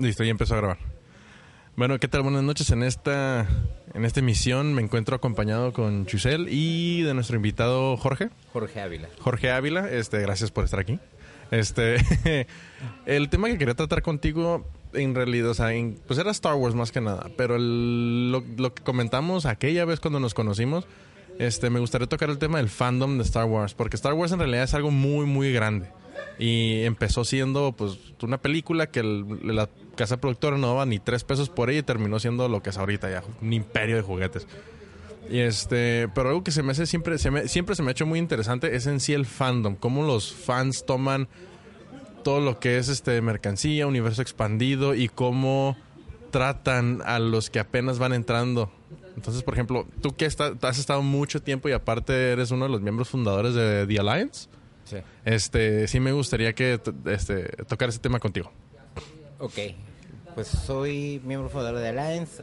Listo, ya empezó a grabar. Bueno, ¿qué tal? Buenas noches. En esta, en esta emisión me encuentro acompañado con Chusel y de nuestro invitado Jorge. Jorge Ávila. Jorge Ávila, este, gracias por estar aquí. Este, el tema que quería tratar contigo, en realidad, o sea, en- pues era Star Wars más que nada, pero el- lo, lo que comentamos aquella vez cuando nos conocimos, este, me gustaría tocar el tema del fandom de Star Wars, porque Star Wars en realidad es algo muy, muy grande. Y empezó siendo, pues, una película que el- la casa productora no daba ni tres pesos por ella y terminó siendo lo que es ahorita ya, un imperio de juguetes. Y este, pero algo que se me hace siempre, se me, siempre se me ha hecho muy interesante es en sí el fandom, cómo los fans toman todo lo que es este mercancía, universo expandido y cómo tratan a los que apenas van entrando. Entonces, por ejemplo, tú que has estado mucho tiempo y aparte eres uno de los miembros fundadores de The Alliance, Sí. este, sí me gustaría que este, tocar ese tema contigo. Ok. Pues soy miembro fundador de Alliance.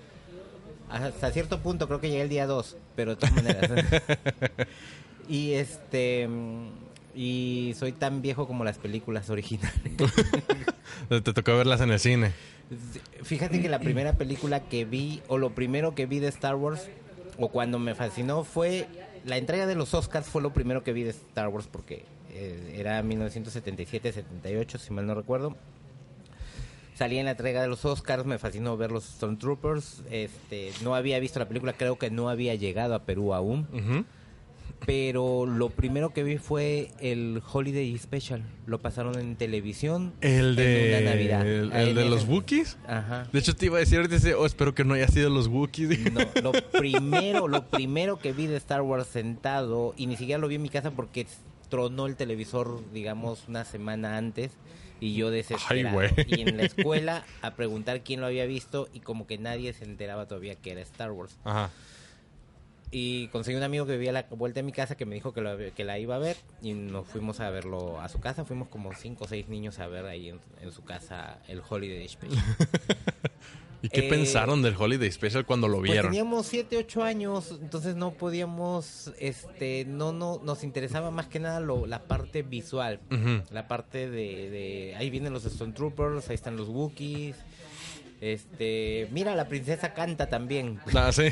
Hasta cierto punto creo que llegué el día 2, pero de todas maneras. y este. Y soy tan viejo como las películas originales. Te tocó verlas en el cine. Fíjate que la primera película que vi, o lo primero que vi de Star Wars, o cuando me fascinó, fue la entrega de los Oscars, fue lo primero que vi de Star Wars, porque eh, era 1977-78, si mal no recuerdo. Salí en la entrega de los Oscars, me fascinó ver los Stormtroopers. Este, no había visto la película, creo que no había llegado a Perú aún. Pero lo primero que vi fue el Holiday Special. Lo pasaron en televisión. El en de, una Navidad. el, el de en los Wookiees. Ajá. De hecho, te iba a decir ahorita, oh, espero que no haya sido los Wookiees. No, lo primero, lo primero que vi de Star Wars sentado, y ni siquiera lo vi en mi casa porque tronó el televisor, digamos, una semana antes, y yo desesperado. güey. y en la escuela a preguntar quién lo había visto, y como que nadie se enteraba todavía que era Star Wars. Ajá. Y conseguí un amigo que vivía a la vuelta de mi casa que me dijo que, lo- que la iba a ver, y nos fuimos a verlo a su casa. Fuimos como cinco o seis niños a ver ahí en, en su casa el Holiday Special. ¿Y qué Eh, pensaron del Holiday Special cuando lo Pues vieron? teníamos 7, 8 años, entonces no podíamos, este, no, no, nos interesaba más que nada lo, la parte visual, la parte de, de, ahí vienen los Stormtroopers, ahí están los Wookiees, este, mira, la princesa canta también. Ah, sí.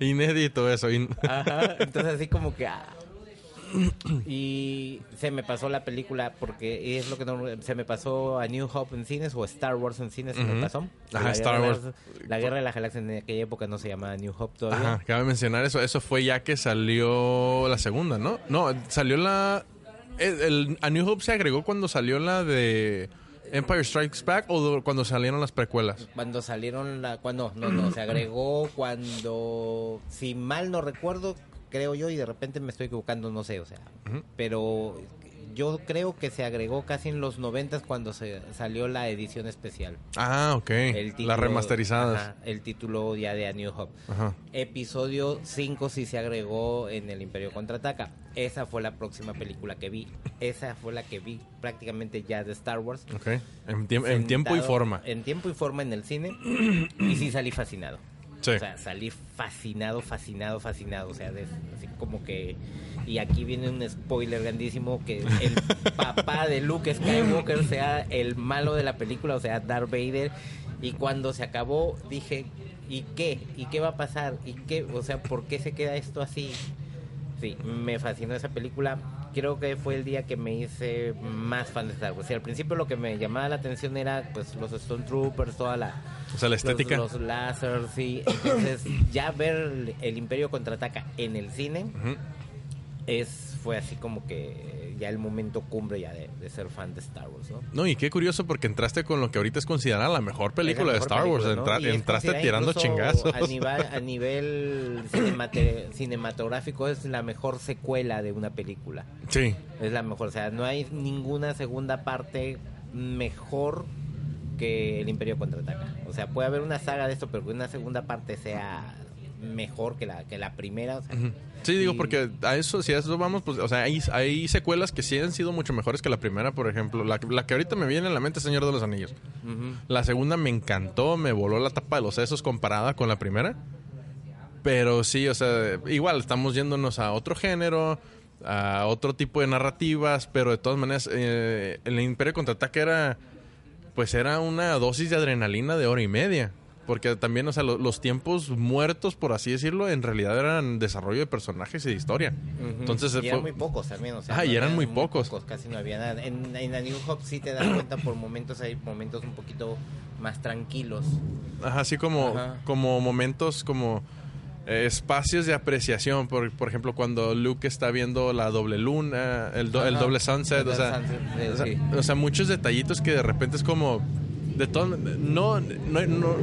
Inédito eso. in- Ajá, entonces así como que... ah. Y se me pasó la película porque es lo que no, se me pasó a New Hope en cines o Star Wars en cines se me Ujú. pasó. Ajá, La Star Wars. La guerra de las galaxias en aquella época no se llamaba New Hope todavía. Ajá, cabe mencionar eso. Eso fue ya que salió la segunda, ¿no? No, salió la... El, el- a New Hope se agregó cuando salió la de Empire Strikes Back o do- cuando salieron las precuelas. Cuando salieron la... Cuando, no, no, se agregó cuando... Si mal no recuerdo, creo yo, y de repente me estoy equivocando, no sé, o sea... Pero yo creo que se agregó casi en los noventas cuando se salió la edición especial. Ah, ok. Las remasterizadas. ajá, el título ya de A New Hope. Ajá. Episodio 5 sí se agregó en el Imperio Contraataca. Esa fue la próxima película que vi. Esa fue la que vi prácticamente ya de Star Wars. Ok. En, tiemp- en tiempo y forma. En tiempo y forma en el cine. y sí salí fascinado. Sí. O sea, salí fascinado, fascinado, fascinado. O sea, de- así como que... Y aquí viene un spoiler grandísimo que el papá de Luke Skywalker sea el malo de la película, o sea, Darth Vader. Y cuando se acabó dije, ¿y qué? ¿Y qué va a pasar? ¿Y qué? O sea, ¿por qué se queda esto así? Sí, me fascinó esa película. Creo que fue el día que me hice más fan de Star Wars. Y al principio lo que me llamaba la atención era pues los Stormtroopers, toda la O sea, la los- estética. Los, láseres, sí. Entonces, ya ver el, Imperio contraataca en el cine es fue así como que ya el momento cumbre ya de, de ser fan de Star Wars, ¿no? No, y qué curioso porque entraste con lo que ahorita es considerada la mejor película de Star Wars. ¿no? Entra- entraste tirando chingazos. A nivel, a nivel cinematográfico es la mejor secuela de una película. Sí. Es la mejor, o sea, no hay ninguna segunda parte mejor que el Imperio contraataca. O sea, puede haber una saga de esto, pero que una segunda parte sea mejor que la que la primera. o sea. Sí, digo, porque a eso, si a eso vamos, pues, o sea, hay, hay secuelas que sí han sido mucho mejores que la primera, por ejemplo. La, la que ahorita me viene a la mente es Señor de los Anillos. La segunda me encantó, me voló la tapa de los sesos comparada con la primera. Pero sí, o sea, igual estamos yéndonos a otro género, a otro tipo de narrativas, pero de todas maneras, eh, el Imperio Contraataque era pues era una dosis de adrenalina de hora y media. Porque también, o sea, lo- los tiempos muertos, por así decirlo, en realidad eran desarrollo de personajes y de historia. Entonces, y fue- eran muy pocos también, o sea, Ah, y eran muy pocos. Casi no había nada. En, en A New Hope sí te das cuenta por momentos, hay momentos un poquito más tranquilos. Ajá, así como, Ajá. como momentos, como eh, espacios de apreciación. Por, por ejemplo, cuando Luke está viendo la doble luna, el, do- el doble sunset, El o sea, sunset, eh, o sea, sí. o sea, muchos detallitos que de repente es como de todo. No, no, no-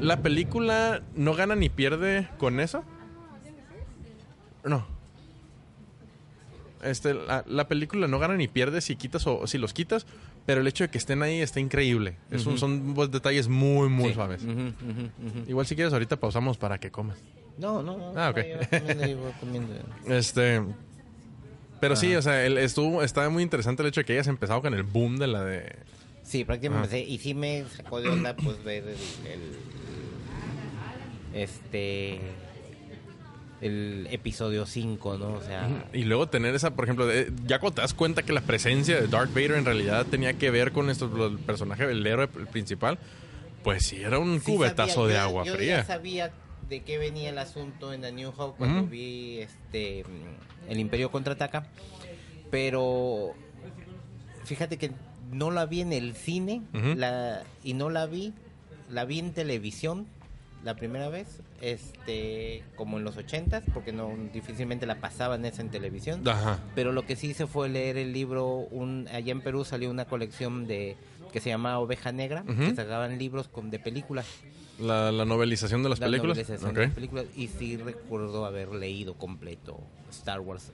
la película no gana ni pierde con eso. No. Este, la, la película no gana ni pierde si quitas o si los quitas, pero el hecho de que estén ahí está increíble. Es un- son pues, detalles muy, muy Sí. suaves. Igual si quieres ahorita pausamos para que comas. No, no, no. Ah, ok. no. Este, pero sí, o sea, el, estuvo, estaba muy interesante el hecho de que hayas empezado con el boom de la de. Sí, prácticamente. Sí, Y sí me sacó de onda, pues, ver el, el- este. El episodio 5, ¿no? O sea. Y luego tener esa, por ejemplo, de- ya cuando te das cuenta que la presencia de Darth Vader en realidad tenía que ver con esto, el personaje, el héroe principal, pues sí, era un sí cubetazo sabía, de agua yo fría. ya sabía de qué venía el asunto en A New Hope cuando vi este El Imperio contraataca, pero fíjate que no la vi en el cine la, y no la vi, la vi en televisión la primera vez, este, como en los ochentas, porque no difícilmente la pasaban esa en televisión. Ajá. Pero lo que sí hice fue leer el libro, un, allá en Perú salió una colección de que se llama Oveja Negra, que sacaban libros con, de películas. La, la novelización de las la películas. novelización de las películas, y sí recuerdo haber leído completo Star Wars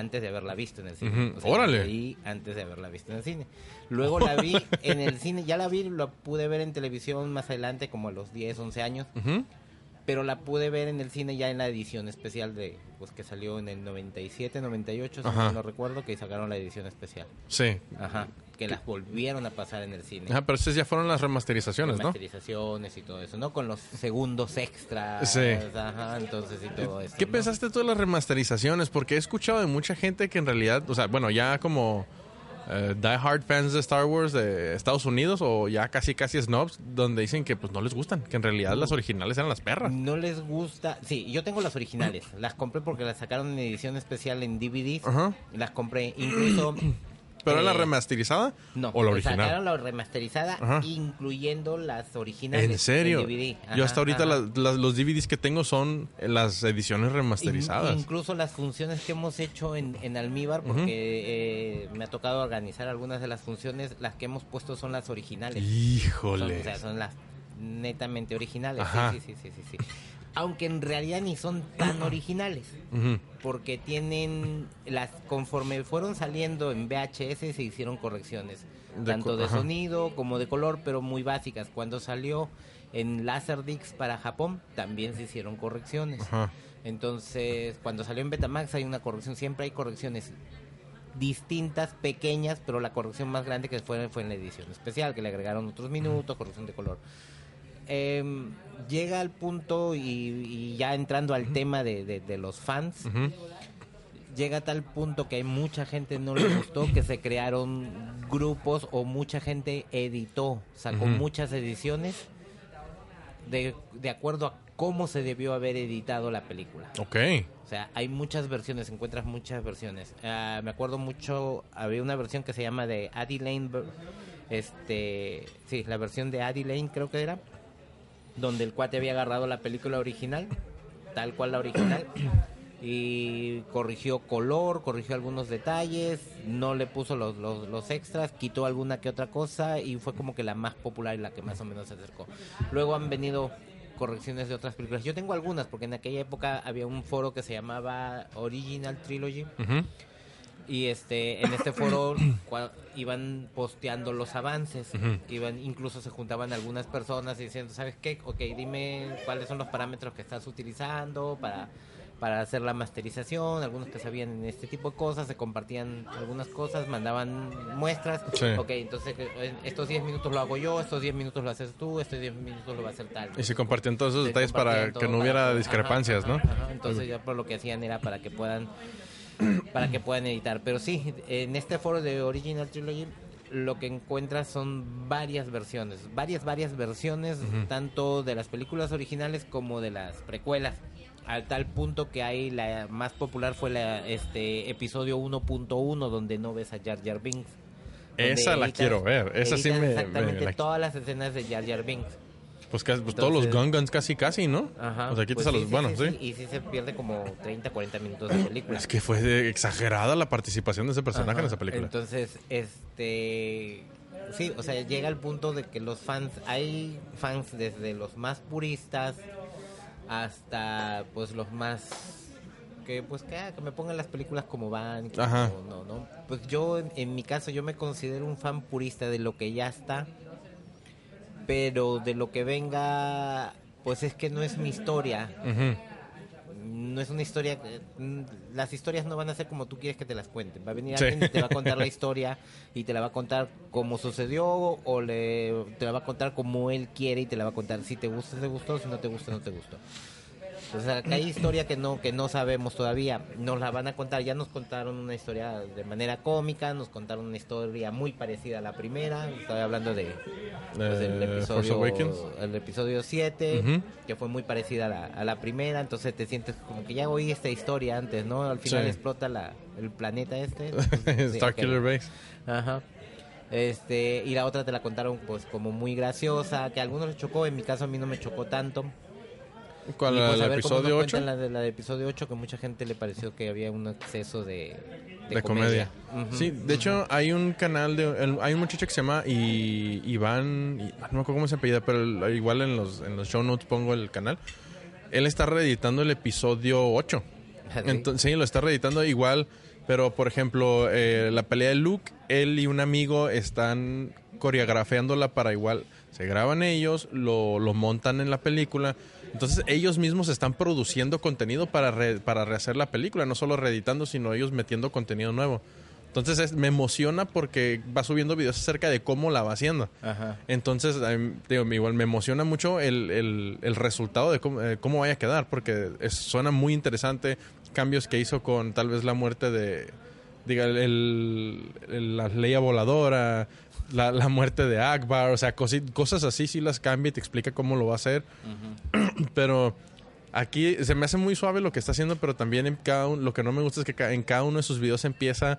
antes de haberla visto en el cine. Ujú. Órale. la antes de haberla visto en el cine. Luego la vi en el cine, ya la vi, la pude ver en televisión más adelante, como a los 10, 11 años, pero la pude ver en el cine ya en la edición especial de pues que salió en el 97, 98, si no recuerdo, que sacaron la edición especial. Sí. Ajá, que las volvieron a pasar en el cine. Ajá, pero esas ya fueron las remasterizaciones, ¿no? Masterizaciones y todo eso, ¿no? Con los segundos extras. Sí. Ajá, entonces y todo eso. ¿Qué ¿no? pensaste tú de las remasterizaciones? Porque he escuchado de mucha gente que en realidad, o sea, bueno, ya como eh, die hard fans de Star Wars de Estados Unidos o ya casi casi snobs, donde dicen que pues no les gustan, que en realidad las originales eran las perras. No les gusta. Sí, yo tengo las originales. Las compré porque las sacaron en edición especial en DVDs. Ajá. Las compré incluso. ¿Pero la eh, remasterizada No, o la sacaron original? la remasterizada, Ajá. incluyendo las originales. ¿En serio? DVD. Yo hasta ahorita las- los DVDs que tengo son las ediciones In- remasterizadas. incluso las funciones que hemos hecho en, en Almíbar, porque eh, me ha tocado organizar algunas de las funciones, las que hemos puesto son las originales. Son, Híjole. o sea, son las netamente originales. Ajá. Sí, sí, sí, sí, sí, sí. Aunque en realidad ni son tan originales. Porque tienen las conforme fueron saliendo en VHS se hicieron correcciones, De tanto de ajá. sonido como de color, pero muy básicas. Cuando salió en Laserdisc para Japón también se hicieron correcciones. Ajá. Entonces, cuando salió en Betamax hay una corrección, siempre hay correcciones distintas, pequeñas, pero la corrección más grande que fue fue en la edición especial, que le agregaron otros minutos, corrección de color. Em, llega al punto y, y ya entrando al tema de, de- de los fans, llega a tal punto que hay mucha gente no le gustó que se crearon grupos o mucha gente editó, sacó muchas ediciones de, de acuerdo a cómo se debió haber editado la película. Ok. O sea, hay muchas versiones, encuentras muchas versiones. Ah, me acuerdo mucho, había una versión que se llama de Addie Lane, este, sí, la versión de Addie Lane creo que era, donde el cuate había agarrado la película original, tal cual la original, y corrigió color, corrigió algunos detalles, no le puso los, los, los extras, quitó alguna que otra cosa y fue como que la más popular y la que más o menos se acercó. Luego han venido correcciones de otras películas. Yo tengo algunas porque en aquella época había un foro que se llamaba Original Trilogy. Y este en este foro cua- iban posteando los avances iban incluso se juntaban algunas personas diciendo sabes qué ok dime cuáles son los parámetros que estás utilizando para para hacer la masterización algunos que sabían en este tipo de cosas se compartían algunas cosas mandaban muestras Sí. ok entonces eh, estos 10 minutos lo hago yo estos 10 minutos lo haces tú estos 10 minutos lo va a hacer tal Y se compartían todos esos se detalles para que no hubiera para- discrepancias, ajá, ¿no? ajá, ajá. Entonces ya por lo que hacían era para que puedan para que puedan editar. Pero sí, en este foro de Original Trilogy lo que encuentras son varias versiones, varias, varias versiones, tanto de las películas originales como de las precuelas. Al tal punto que hay la más popular fue la este episodio 1.1 donde no ves a Jar Jar Binks. Esa la editas- quiero ver. Esa sí me- Exactamente me la- todas las escenas de Jar Jar Binks. Pues, casi- pues todos los Entonces- Gungans casi, casi, ¿no? Ajá. O sea, quitas Pues a los... sí, bueno, sí, sí. Y sí se pierde como 30, 40 minutos de película. Es que fue exagerada la participación de ese personaje en Ajá. esa película. Entonces, este. Sí, o sea, llega al punto de que los fans. Hay fans desde los más puristas hasta, pues, los más. Que, pues, que, ah, que me pongan las películas como van. que Ajá. No, no, no. Pues yo, en, en mi caso, yo me considero un fan purista de lo que ya está. Pero de lo que venga, pues es que no es mi historia. No es una historia mm, las historias no van a ser como tú quieres que te las cuenten. Va a venir Sí. alguien y te va a contar la historia y te la va a contar como sucedió o le te la va a contar como él quiere y te la va a contar. Si te gusta te gustó si no te gusta no te gustó entonces acá hay historia que no que no sabemos todavía. Nos la van a contar. Ya nos contaron una historia de manera cómica nos contaron una historia muy parecida a la primera. Estoy hablando de pues, el Eh, Force episodio el episodio 7 Ujú. que fue muy parecida a la, a la primera. Entonces te sientes como que ya oí esta historia antes no al final Sí. explota la, el planeta este. Sí, Starkiller ok. Base. ajá. Este y la otra te la contaron pues como muy graciosa que a algunos les chocó. En mi caso a mí no me chocó tanto ¿Cuál? Pues, ¿El a ver cómo nos episodio 8? cuentan La de, la de episodio 8 que mucha gente le pareció que había un exceso de, de comedia. Ujú. Sí, de hecho hay un canal de hay un muchacho que se llama I- Iván, I- no me acuerdo cómo se apellida, pero igual en los en los show notes pongo el canal. Él está reeditando el episodio 8. ¿Ah, sí? Entonces, sí, lo está reeditando igual, pero por ejemplo, eh, la pelea de Luke, él y un amigo están coreografiándola para igual, se graban ellos, lo, lo montan en la película. Entonces ellos mismos están produciendo contenido para, re- para rehacer la película, no solo reeditando, sino ellos metiendo contenido nuevo. Entonces es- me emociona porque va subiendo videos acerca de cómo la va haciendo. Ajá. Entonces, digo, igual me emociona mucho el, el- el resultado de cómo, eh, cómo vaya a quedar, porque es- suena muy interesante. Cambios que hizo con tal vez la muerte de, diga, el- el- la ley voladora, la, la muerte de Akbar, o sea, cosi- cosas así sí las cambia y te explica cómo lo va a hacer. Pero aquí se me hace muy suave lo que está haciendo, pero también en cada un- lo que no me gusta es que en cada uno de sus videos empieza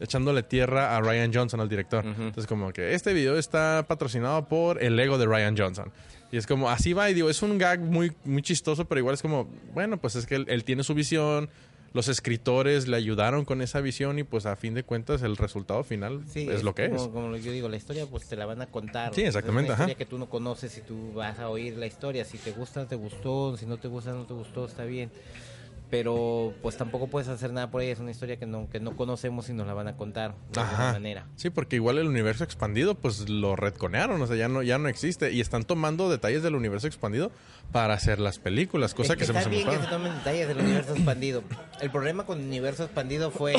echándole tierra a Ryan Johnson, al director. Ujú. Entonces, como que este video está patrocinado por el ego de Ryan Johnson. Y es como, así va, y digo, es un gag muy, muy chistoso, pero igual es como, bueno, pues es que él, él tiene su visión, los escritores le ayudaron con esa visión y pues a fin de cuentas el resultado final Sí, es lo que como, es. Como yo digo, la historia pues te la van a contar. Sí, exactamente, Es una historia ajá. que tú no conoces y tú vas a oír la historia. Si te gusta, te gustó. Si no te gusta, no te gustó, está bien. Pero pues tampoco puedes hacer nada por ella. Es una historia que no, que no conocemos y nos la van a contar de alguna Ajá. manera. Sí, porque igual el universo expandido, pues lo retconearon, o sea, ya no, ya no existe. Y están tomando detalles del universo expandido para hacer las películas, cosa Es que, se me está muy bien que se tomen detalles del universo expandido. El problema con el universo expandido fue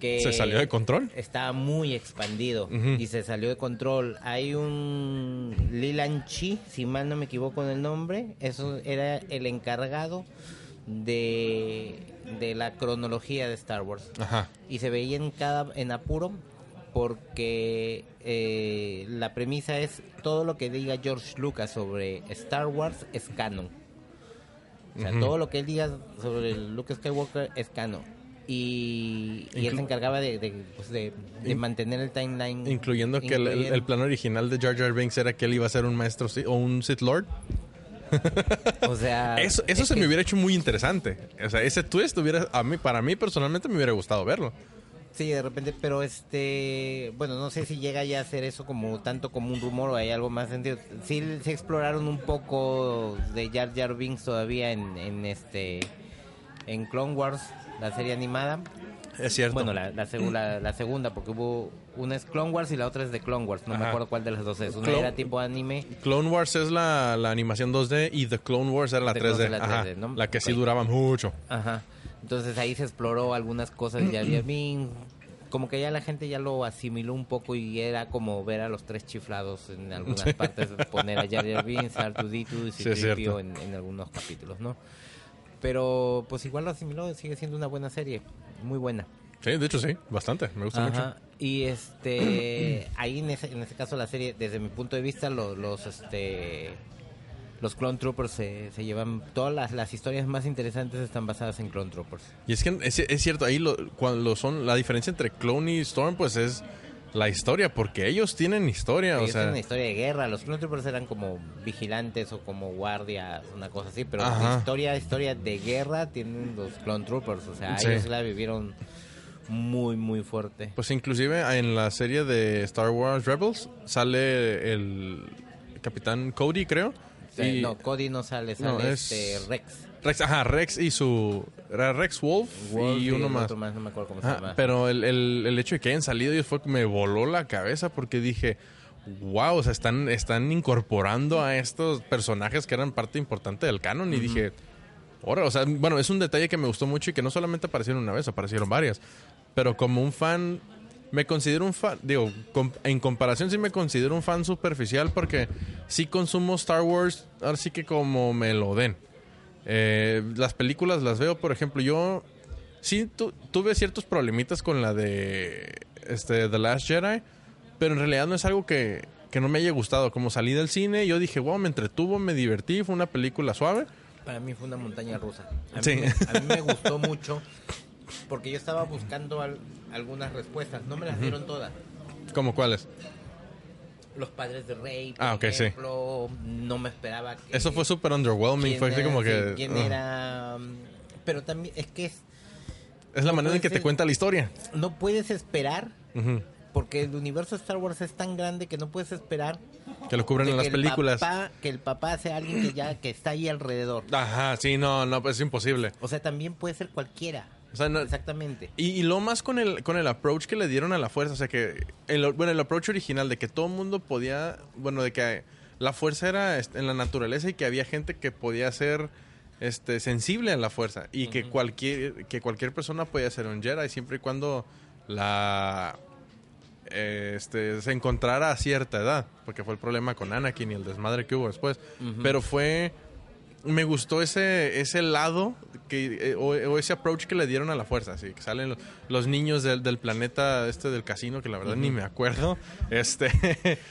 que Se salió de control. Estaba muy expandido Ujú. y se salió de control. Hay un Lilan Chi, si mal no me equivoco en el nombre, eso era el encargado de, de la cronología de Star Wars Ajá. y se veía en cada en apuro porque eh, la premisa es todo lo que diga George Lucas sobre Star Wars es canon. O sea, todo lo que él diga sobre Luke Skywalker es canon. Y, y él se encargaba de, de, pues, de- de In- mantener el timeline. Incluyendo que el, el- plan original de Jar Jar Binks era que él iba a ser un maestro o un Sith Lord. O sea, Eso, eso es se que- me hubiera hecho muy interesante. O sea, ese twist hubiera, a mí, para mí personalmente me hubiera gustado verlo. Sí, de repente, pero este, bueno, no sé si llega ya a ser eso como tanto como un rumor o hay algo más sentido. Sí, se exploraron un poco de Jar Jar Binks todavía en, en este, en Clone Wars, la serie animada. Es cierto. Bueno, la, la, la- la segunda, porque hubo una es Clone Wars y la otra es de Clone Wars. No me Ajá. acuerdo cuál de las dos es. Una Clone- era tipo anime. Clone Wars es la, la animación 2D y The Clone Wars era la The 3D. Clone Wars era la Ajá. 3D, ¿no? La que sí duraba mucho. Ajá. Entonces ahí se exploró algunas cosas de Jar Jar Binks. Como que ya la gente ya lo asimiló un poco y era como ver a los tres chiflados en algunas partes, poner a Jar Jar Binks, a R2D2 y Sí, C-3PO cierto. en, en algunos capítulos, ¿no? Pero pues igual lo asimiló, sigue siendo una buena serie, muy buena. Sí, de hecho sí, bastante. Me gusta mucho. Y este, ahí en ese, en ese caso la serie, desde mi punto de vista, los, los este, los Clone Troopers se, se llevan, todas las, las historias más interesantes están basadas en Clone Troopers. Y es que es, es cierto, ahí lo, cuando son, la diferencia entre Clone y Storm, pues es la historia, porque ellos tienen historia, Ellos o sea... tienen una historia de guerra, los Clone Troopers eran como vigilantes o como guardias, una cosa así, pero Ajá. historia, historia de guerra tienen los Clone Troopers, o sea, Sí. ellos la vivieron muy, muy fuerte. Pues inclusive en la serie de Star Wars Rebels sale el capitán Cody, creo. Sí, y no, Cody no sale, No, sale es- este Rex. Rex, ajá, Rex y su... Era Rex Wolf, Wolf y uno más. otro no me acuerdo cómo se Ajá, llama. pero el, el- el hecho de que hayan salido ellos fue que me voló la cabeza porque dije, wow, o sea, están, están incorporando a estos personajes que eran parte importante del canon y dije, ahora, o sea, bueno, es un detalle que me gustó mucho y que no solamente aparecieron una vez, aparecieron varias, pero como un fan, me considero un fan, digo, com- en comparación sí me considero un fan superficial porque sí consumo Star Wars, ahora sí que como me lo den. Eh, las películas las veo, por ejemplo, yo sí tu- tuve ciertos problemitas con la de este The Last Jedi, pero en realidad no es algo que, que no me haya gustado. Como salí del cine, yo dije, wow, me entretuvo, me divertí, fue una película suave. Para mí fue una montaña rusa. A mí, Sí. a mí me gustó mucho porque yo estaba buscando al- algunas respuestas. No me las dieron todas. ¿Como cuáles? Los padres de Rey, por Ah, ok, sí. ejemplo, no me esperaba que... Eso fue súper underwhelming, fue así como sí, que... ¿Quién ah. era? Pero también es que es- Es la manera en que te cuenta la historia. no puedes esperar Ujú. porque el universo de Star Wars es tan grande que no puedes esperar Que lo cubren en las el películas. papá- que el papá sea alguien que ya que está ahí alrededor. Ajá, sí, no, no, pues es imposible. O sea, también puede ser cualquiera. O sea, no- Exactamente. Y, y lo más con el, con el approach que le dieron a la fuerza, o sea que, el, bueno, el approach original de que todo el mundo podía, bueno, de que la fuerza era en la naturaleza y que había gente que podía ser este, sensible a la fuerza y que, cualquier, que cualquier persona podía ser un Jedi siempre y cuando la este, se encontrara a cierta edad, porque fue el problema con Anakin y el desmadre que hubo después. Pero fue me gustó ese ese lado que eh, o, o ese approach que le dieron a la fuerza así que salen los, los niños del, del planeta este del casino que la verdad ni me acuerdo este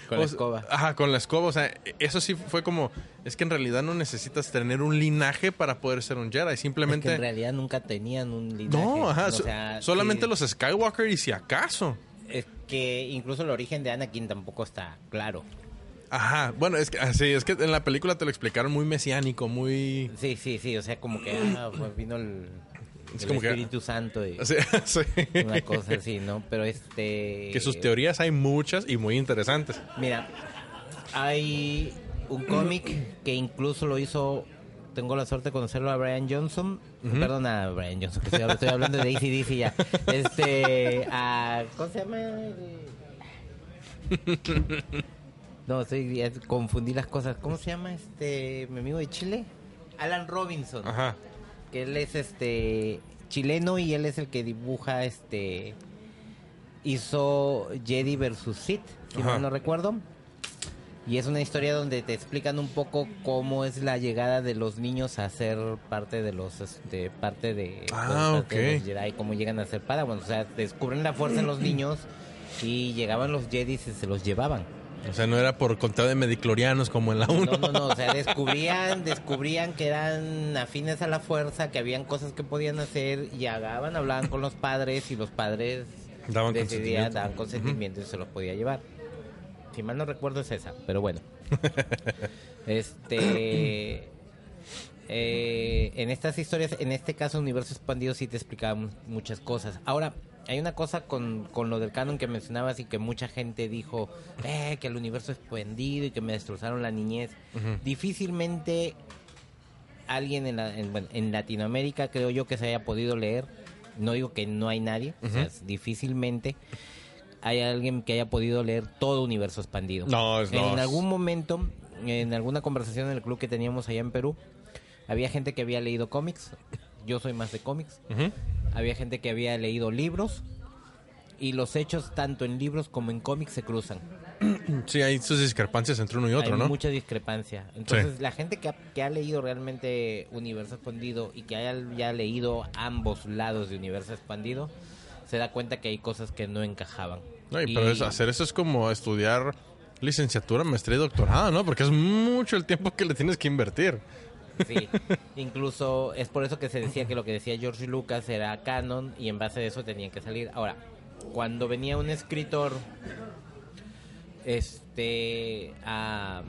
Con la escoba. ajá con la escoba o sea eso sí fue como es que en realidad no necesitas tener un linaje para poder ser un Jedi Es simplemente que en realidad nunca tenían un linaje. no ajá O so- sea, solamente los Skywalker y si acaso Es que incluso el origen de Anakin tampoco está claro. Ajá bueno es que así es que en la película te lo explicaron muy mesiánico muy Sí, sí, sí. O sea, como que ah, pues vino el, Es el como que- Espíritu Santo y así, sí. una cosa así, ¿no? Pero este... que sus teorías hay muchas y muy interesantes Mira, hay un cómic que incluso lo hizo. Tengo la suerte de conocerlo a Brian Johnson. Perdón, a Brian Johnson, que estoy, estoy hablando de ACDC ya. Este. A, ¿Cómo se llama? No, confundí las cosas. ¿Cómo se llama este mi amigo de Chile? Alan Robinson. ajá Que él es este chileno y él es el que dibuja este. Hizo Jedi versus Sith, si mal no recuerdo. Y es una historia donde te explican un poco cómo es la llegada de los niños a ser parte de los este, parte de, Ah, parte de los Jedi, cómo llegan a ser Padawan, o sea, descubren la fuerza en los niños y llegaban los Jedi y se los llevaban. O sea, no era por conteo de mediclorianos como en la 1. No, no, no, o sea, descubrían, descubrían que eran afines a la fuerza, que habían cosas que podían hacer y llegaban, hablaban con los padres y los padres Daban decidían, consentimiento. daban consentimiento y se los podía llevar. Si mal no recuerdo es esa, pero bueno. este eh, en estas historias, en este caso Universo Expandido sí te explicaba mu- muchas cosas. Ahora, hay una cosa con, con lo del canon que mencionabas y que mucha gente dijo eh, que el universo expandido y que me destrozaron la niñez. Difícilmente alguien en, la- en, Latinoamérica creo yo que se haya podido leer. No digo que no hay nadie, o sea, es difícilmente hay alguien que haya podido leer todo universo expandido. No, es- no, En es- algún momento, en alguna conversación en el club que teníamos allá en Perú, había gente que había leído cómics. Yo soy más de cómics. Ujú. Había gente que había leído libros. Y los hechos, tanto en libros como en cómics, se cruzan. Sí, hay sus discrepancias entre uno y otro, Hay ¿no? mucha discrepancia. Entonces, la gente que ha, que ha leído realmente Universo Expandido y que haya ya leído ambos lados de Universo Expandido, se da cuenta que hay cosas que no encajaban. No, y pero es- hacer eso es como estudiar licenciatura, maestría y doctorado, ¿no? Porque es mucho el tiempo que le tienes que invertir. Sí, incluso es por eso que se decía que lo que decía George Lucas era canon y en base a eso tenían que salir. Ahora, cuando venía un escritor, este, a,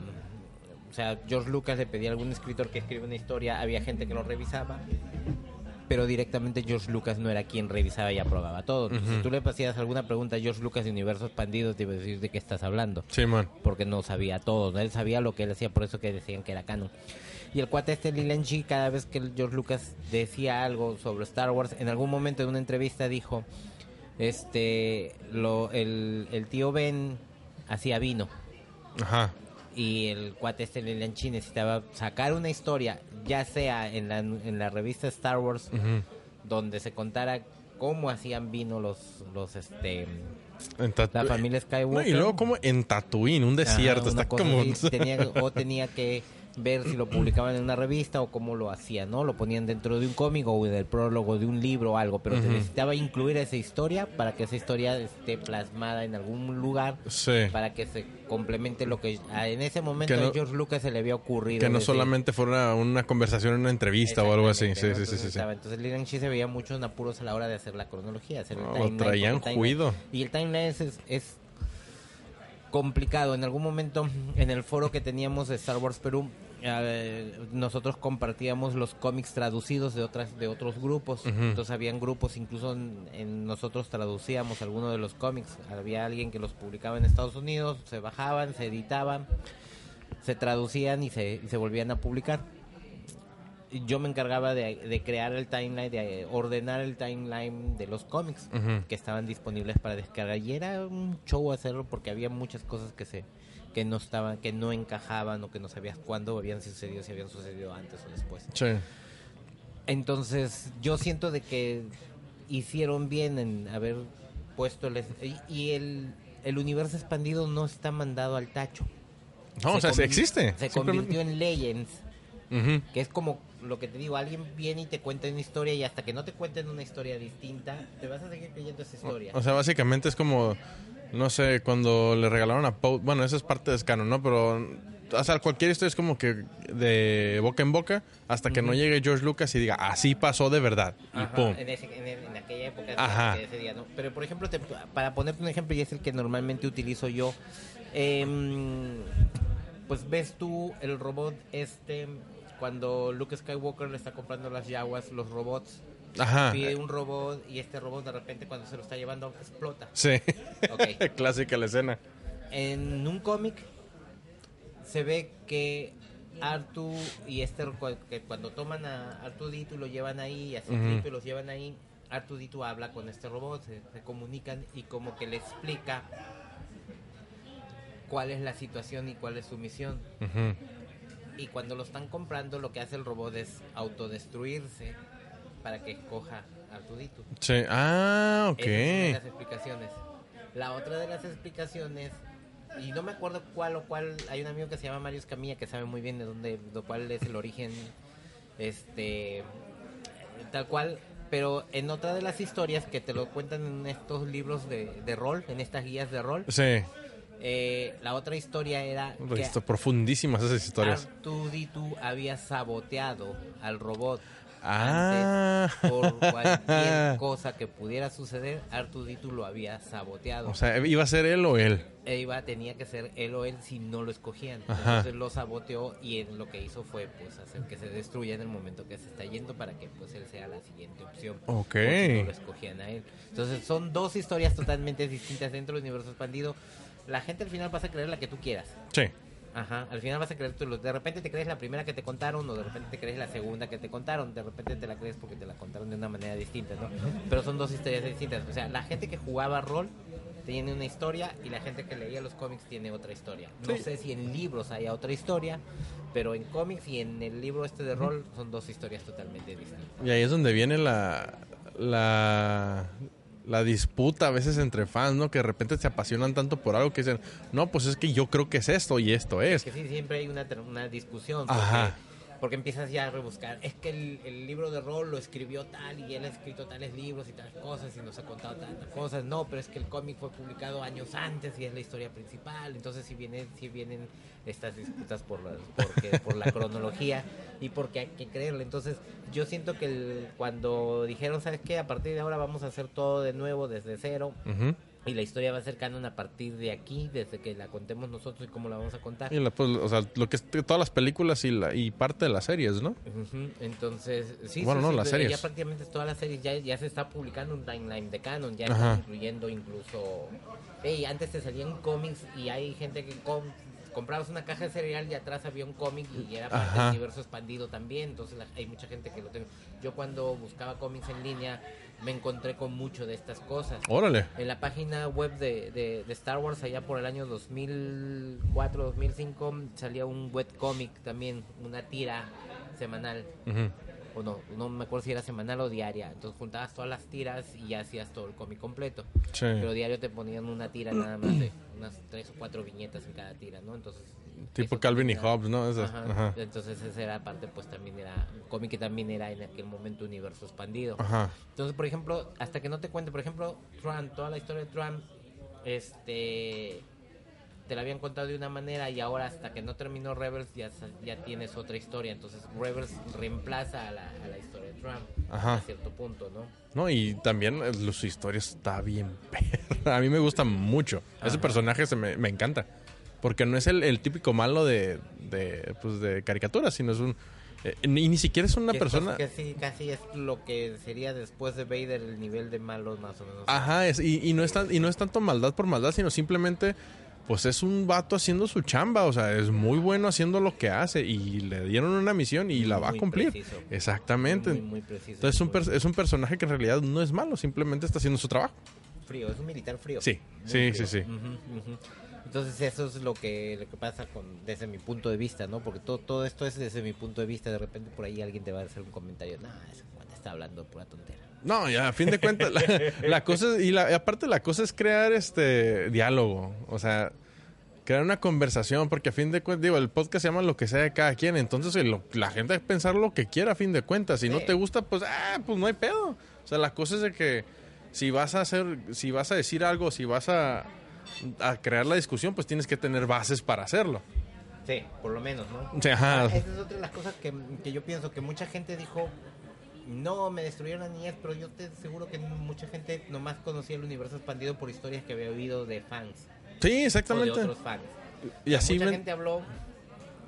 o sea, George Lucas le pedía a algún escritor que escriba una historia, había gente que lo revisaba, pero directamente George Lucas no era quien revisaba y aprobaba todo. Entonces, Si tú le hacías alguna pregunta a George Lucas de Universo Expandido, te iba a decir de qué estás hablando Sí, man. porque no sabía todo, ¿no? él sabía lo que él hacía, por eso que decían que era canon. Y el cuate este Leland Chi, cada vez que George Lucas decía algo sobre Star Wars, en algún momento en una entrevista dijo, este, lo, el, el tío Ben hacía vino Ajá. y el cuate este Leland Chi necesitaba sacar una historia, ya sea en la, en la revista Star Wars, donde se contara cómo hacían vino los, los, este, la familia No, Skywalker. y luego como en Tatooine, un desierto, Ajá, está como... así. Tenía- o tenía que ver si lo publicaban en una revista o cómo lo hacían, ¿no? Lo ponían dentro de un cómic o del prólogo de un libro o algo, pero se necesitaba incluir esa historia para que esa historia esté plasmada en algún lugar Sí. para que se complemente lo que en ese momento no- a George Lucas se le había ocurrido. Que no decir. solamente fuera una conversación en una entrevista o algo así. Sí, sí, sí, sí, Entonces Leland Chi se veía mucho en apuros a la hora de hacer la cronología, hacer el No, lo timeline, traían el juido. Y el timeline es- es complicado. En algún momento, en el foro que teníamos de Star Wars Perú, eh, nosotros compartíamos los cómics traducidos de otras de otros grupos. Entonces habían grupos, incluso en, en nosotros traducíamos algunos de los cómics. Había alguien que los publicaba en Estados Unidos, se bajaban, se editaban, se traducían y se, y se volvían a publicar yo me encargaba de, de crear el timeline, de ordenar el timeline de los cómics que estaban disponibles para descargar y era un show hacerlo porque había muchas cosas que se que no estaban, que no encajaban o que no sabías cuándo habían sucedido, si habían sucedido antes o después. Sí. Entonces, yo siento de que hicieron bien en haber puesto el, y, y el, el universo expandido no está mandado al tacho. No, o sea, existe. Se convirtió en Legends que es como lo que te digo, alguien viene y te cuenta una historia y hasta que no te cuenten una historia distinta, te vas a seguir creyendo esa historia. O sea, básicamente es como, no sé, cuando le regalaron a Poe, bueno, eso es parte de Canon, ¿no? Pero, o sea, cualquier historia es como que de boca en boca hasta que no llegue George Lucas y diga, así pasó de verdad. Y pum. En, ese- en el- en aquella época, Ajá. ese día, ¿no? Pero, por ejemplo, te- para ponerte un ejemplo, y es el que normalmente utilizo yo, em, pues ves tú el robot este, cuando Luke Skywalker le está comprando las yaguas, los robots, Ajá. pide un robot y este robot de repente cuando se lo está llevando explota. Sí. Ok. Clásica la escena. En un cómic se ve que Artu y este cu- que cuando toman a Artudito y lo llevan ahí, y a Citripio y los llevan ahí, Artudito habla con este robot, se, se comunican y como que le explica cuál es la situación y cuál es su misión. Ujú. Y cuando lo están comprando, lo que hace el robot es autodestruirse para que escoja Artudito. Sí. Ah, ok. Esa es una de las explicaciones. La otra de las explicaciones, y no me acuerdo cuál o cuál, hay un amigo que se llama Mario Escamilla que sabe muy bien de dónde, de cuál es el origen, este, tal cual. Pero en otra de las historias que te lo cuentan en estos libros de, de rol, en estas guías de rol, Sí. Eh, la otra historia era que profundísimas esas historias. Artuditu había saboteado al robot. Ah. Antes, por cualquier cosa que pudiera suceder, Artuditu lo había saboteado. O sea, ¿iba a ser él o él? E iba, tenía que ser él o él si no lo escogían. Ajá. Entonces lo saboteó y él lo que hizo fue pues hacer que se destruya en el momento que se está yendo para que pues él sea la siguiente opción. Ok. No lo escogían a él. Entonces son dos historias totalmente distintas dentro del universo expandido. La gente al final vas a creer la que tú quieras. Sí. Ajá, al final vas a creer tú, de repente te crees la primera que te contaron o de repente te crees la segunda que te contaron, de repente te la crees porque te la contaron de una manera distinta, ¿no? Pero son dos historias distintas, o sea, la gente que jugaba rol tiene una historia y la gente que leía los cómics tiene otra historia. No sé si en libros haya otra historia, pero en cómics y en el libro este de rol son dos historias totalmente distintas. Y ahí es donde viene la, la, la disputa a veces entre fans, ¿no? Que de repente se apasionan tanto por algo que dicen, no, pues es que yo creo que es esto y esto es. Que sí, siempre hay una, una discusión. Ajá. Porque empiezas ya a rebuscar. Es que el, libro de rol lo escribió tal y él ha escrito tales libros y tales cosas y nos ha contado tantas cosas. No, pero es que el cómic fue publicado años antes y es la historia principal. Entonces, si vienen, si vienen estas disputas por, porque, por la cronología y porque hay que creerle. Entonces, yo siento que el- cuando dijeron, ¿sabes qué? A partir de ahora vamos a hacer todo de nuevo, desde cero. Ujú. Y la historia va a ser canon a partir de aquí, desde que la contemos nosotros y cómo la vamos a contar. Y la, pues, o sea, lo que es todas las películas y, la, y parte de las series, ¿no? Ujú, Entonces, sí, Bueno, sí, no, sí, las ya series. prácticamente todas las series ya, ya se está publicando un timeline de canon, ya incluyendo incluso... Ey, antes te salían cómics y hay gente que com- comprabas una caja de cereal y atrás había un cómic y era parte Ajá. del universo expandido también, entonces la- hay mucha gente que lo tiene. Yo cuando buscaba cómics en línea me encontré con mucho de estas cosas. Órale. En la página web de, de- de Star Wars, allá por el año 2004, 2005, salía un webcomic también, una tira semanal. Ujú. O no, no me acuerdo si era semanal o diaria. Entonces juntabas todas las tiras y ya hacías todo el cómic completo. Sí. Pero diario te ponían una tira nada más de unas tres o cuatro viñetas en cada tira, ¿no? Entonces... Tipo Calvin y Hobbes, ¿no? Esas, Ajá. ajá. Entonces esa era parte, pues también era... Cómic que también era en aquel momento universo expandido. Ajá. Entonces, por ejemplo, hasta que no te cuente, por ejemplo, Trump, toda la historia de Trump, este, te la habían contado de una manera y ahora hasta que no terminó Rebels ya, ya tienes otra historia. Entonces, Rebels reemplaza a la, a la historia de Trump Ajá. a cierto punto, ¿no? No, y también eh, su historia está bien perra. A mí me gusta mucho. Ese personaje se me, me encanta. Porque no es el, el típico malo de, de, pues, de caricatura, sino es un... eh, ni, ni siquiera es una Que persona... es casi, casi es lo que sería después de Vader el nivel de malos más o menos. Ajá, es, y, y no es tan- y no es tanto maldad por maldad, sino simplemente, pues es un vato haciendo su chamba, o sea, es muy bueno haciendo lo que hace y le dieron una misión y la va a cumplir. preciso. Exactamente. Muy, muy preciso. Entonces es un, per- es un personaje que en realidad no es malo, simplemente está haciendo su trabajo. frío, es un militar frío. Sí, sí, frío. sí, sí. Ujú. Entonces eso es lo que, lo que pasa con, desde mi punto de vista, ¿no? Porque todo, todo esto es desde mi punto de vista. De repente por ahí alguien te va a hacer un comentario. No, ese cuate está hablando pura tontera. No, ya, a fin de cuentas, la, la cosa, y, la, aparte la cosa es crear este diálogo, o sea, crear una conversación, porque a fin de cuentas, digo, el podcast se llama lo que sea de cada quien, entonces el- lo- la gente debe pensar lo que quiera a fin de cuentas, si no te gusta, pues, ah, pues no hay pedo. O sea, la cosa es de que si vas a hacer, si vas a decir algo, si vas a, a crear la discusión, pues tienes que tener bases para hacerlo. Sí, por lo menos, ¿no? Sea, ajá. Esa es otra de las cosas que, que yo pienso, que mucha gente dijo, no, me destruyeron la niñez, pero yo te seguro que mucha gente nomás conocía el universo expandido por historias que había oído de fans Sí, o de exactamente. otros fans. Y así mucha ven- gente habló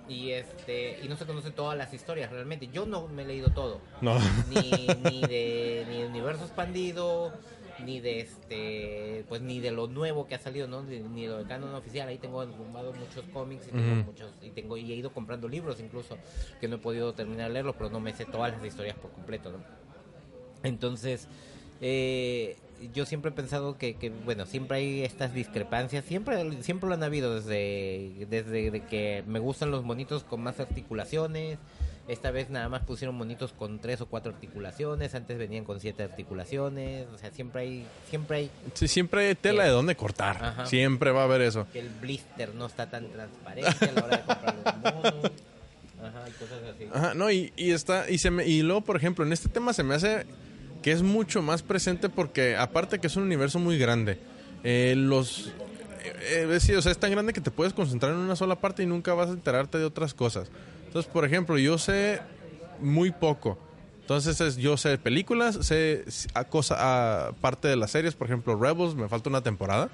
y este y no se conoce todas las historias realmente. Yo no me he leído todo, No. ni, ni de ni de universo expandido, ni de este pues ni de lo nuevo que ha salido, ¿no? Ni, ni lo de canon oficial. Ahí tengo arrumbado muchos cómics y tengo muchos y tengo y he ido comprando libros incluso que no he podido terminar de leerlos, pero no me sé todas las historias por completo, ¿no? Entonces, eh, yo siempre he pensado que, que, bueno, siempre hay estas discrepancias, siempre siempre lo han habido desde, desde de que me gustan los monitos con más articulaciones, esta vez nada más pusieron monitos con tres o cuatro articulaciones, antes venían con siete articulaciones, o sea, siempre hay, siempre hay Sí, siempre hay tela de dónde cortar. Ajá. Siempre va a haber eso. que el blister no está tan transparente a la hora de comprar los monos, ajá, y cosas así. Ajá, no, y, y está, y se me, y luego, por ejemplo, en este tema se me hace que es mucho más presente porque, aparte que es un universo muy grande, eh, los eh, eh, sí, o sea, es tan grande que te puedes concentrar en una sola parte y nunca vas a enterarte de otras cosas. Entonces, por ejemplo, yo sé muy poco. Entonces, es- yo sé películas, sé a cosa, a parte de las series, por ejemplo, Rebels, me falta una temporada.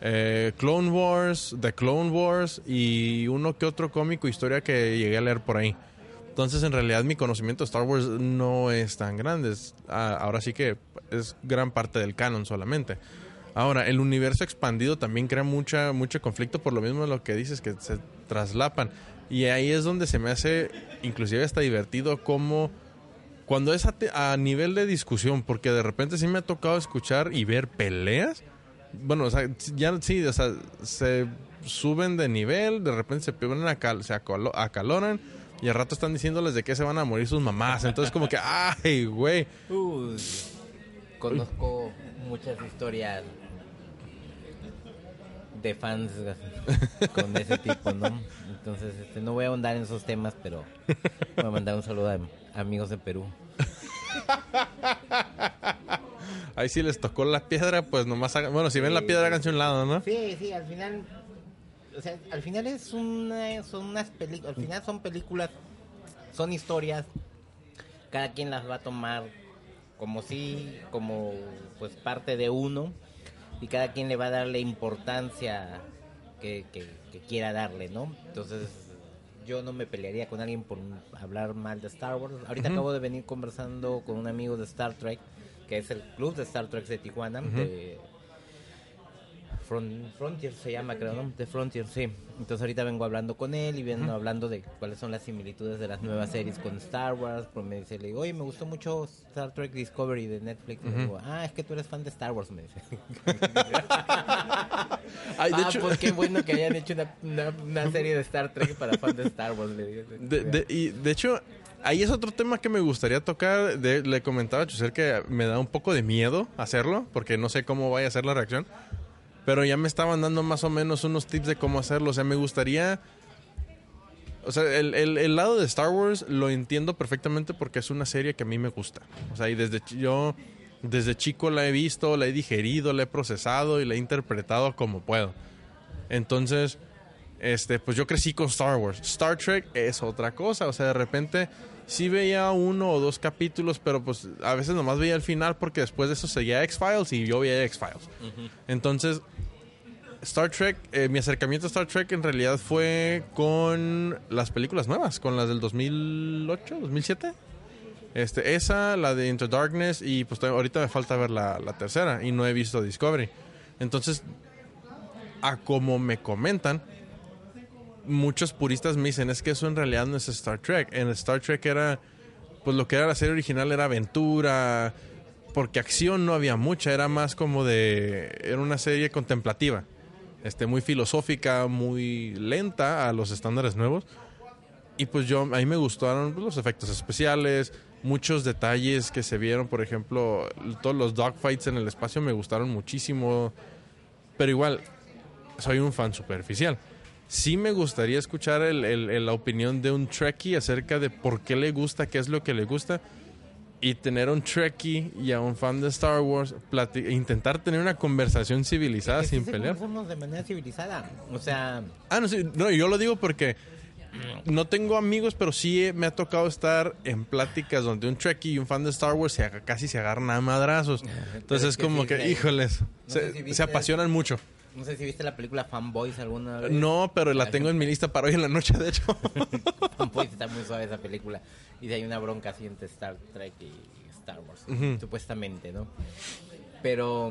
Eh, Clone Wars, The Clone Wars y uno que otro cómico historia que llegué a leer por ahí. Entonces, en realidad, mi conocimiento de Star Wars no es tan grande. Es- ah, ahora sí que es gran parte del canon solamente. Ahora, el universo expandido también crea mucha, mucho conflicto por lo mismo de lo que dices, que se traslapan. Y ahí es donde se me hace, inclusive hasta divertido, como cuando es a, te- a nivel de discusión, porque de repente sí me ha tocado escuchar y ver peleas. Bueno, o sea, ya sí, o sea, se suben de nivel, de repente se ponen a cal- se acalo- acaloran y al rato están diciéndoles de que se van a morir sus mamás. Entonces, como que, ay, güey. Conozco muchas historias de fans con ese tipo, ¿no? Entonces, este, no voy a ahondar en esos temas, pero voy a mandar un saludo a amigos de Perú. Ahí sí les tocó la piedra, pues nomás hagan... Bueno, si ven la piedra, háganse un lado, ¿no? Sí, sí, al final... O sea, al final es una, son unas películas... Al final son películas, son historias. Cada quien las va a tomar como sí, como pues parte de uno. Y cada quien le va a darle importancia que, que, quiera darle, ¿no? Entonces yo no me pelearía con alguien por hablar mal de Star Wars. Ahorita acabo de venir conversando con un amigo de Star Trek que es el club de Star Trek de Tijuana, de Frontier se llama, creo, ¿no? De Frontier, sí. Entonces ahorita vengo hablando con él y viendo hablando de cuáles son las similitudes de las nuevas series con Star Wars. Pues me dice, le digo, oye, me gustó mucho Star Trek Discovery de Netflix. digo, ah, es que tú eres fan de Star Wars, me dice. Ay, de ah, hecho... pues qué bueno que hayan hecho una, una, serie de Star Trek para fans de Star Wars, le digo. De, y de hecho, Ahí es otro tema que me gustaría tocar. le comentaba a Chusel que me da un poco de miedo hacerlo, porque no sé cómo vaya a ser la reacción. Pero ya me estaban dando más o menos unos tips de cómo hacerlo. O sea, me gustaría... O sea, el, el, lado de Star Wars lo entiendo perfectamente porque es una serie que a mí me gusta. O sea, y desde yo, desde chico la he visto, la he digerido, la he procesado y la he interpretado como puedo. Entonces, este, pues yo crecí con Star Wars. Star Trek es otra cosa. O sea, de repente sí veía uno o dos capítulos, pero pues a veces nomás veía el final porque después de eso seguía X-Files y yo veía X-Files. Entonces, Star Trek, eh, mi acercamiento a Star Trek en realidad fue con las películas nuevas, con las del 2008, 2007. Este, esa, la de Into Darkness y pues ahorita me falta ver la, la tercera y no he visto Discovery. Entonces, a como me comentan, muchos puristas me dicen, es que eso en realidad no es Star Trek. En Star Trek era, pues lo que era la serie original era aventura, porque acción no había mucha, era más como de, era una serie contemplativa, este, muy filosófica, muy lenta a los estándares nuevos. Y pues yo, a mí me gustaron pues, los efectos especiales, muchos detalles que se vieron, por ejemplo, todos los dogfights en el espacio me gustaron muchísimo, pero igual, soy un fan superficial sí me gustaría escuchar el, la opinión de un Trekkie acerca de por qué le gusta, qué es lo que le gusta. Y tener un Trekkie y a un fan de Star Wars, intentar tener una conversación civilizada sin pelear. de manera civilizada. O sea. Ah, no, sí, no, yo lo digo porque no tengo amigos, pero sí me ha tocado estar en pláticas donde un Trekkie y un fan de Star Wars se, casi se agarran a madrazos. Entonces es como que, híjoles, se apasionan mucho. No sé si viste la película Fanboys alguna vez. No, pero la tengo en mi lista para hoy en la noche, de hecho. Fanboys está muy suave esa película. Y de hay una bronca así entre Star Trek y Star Wars, supuestamente, ¿no? Pero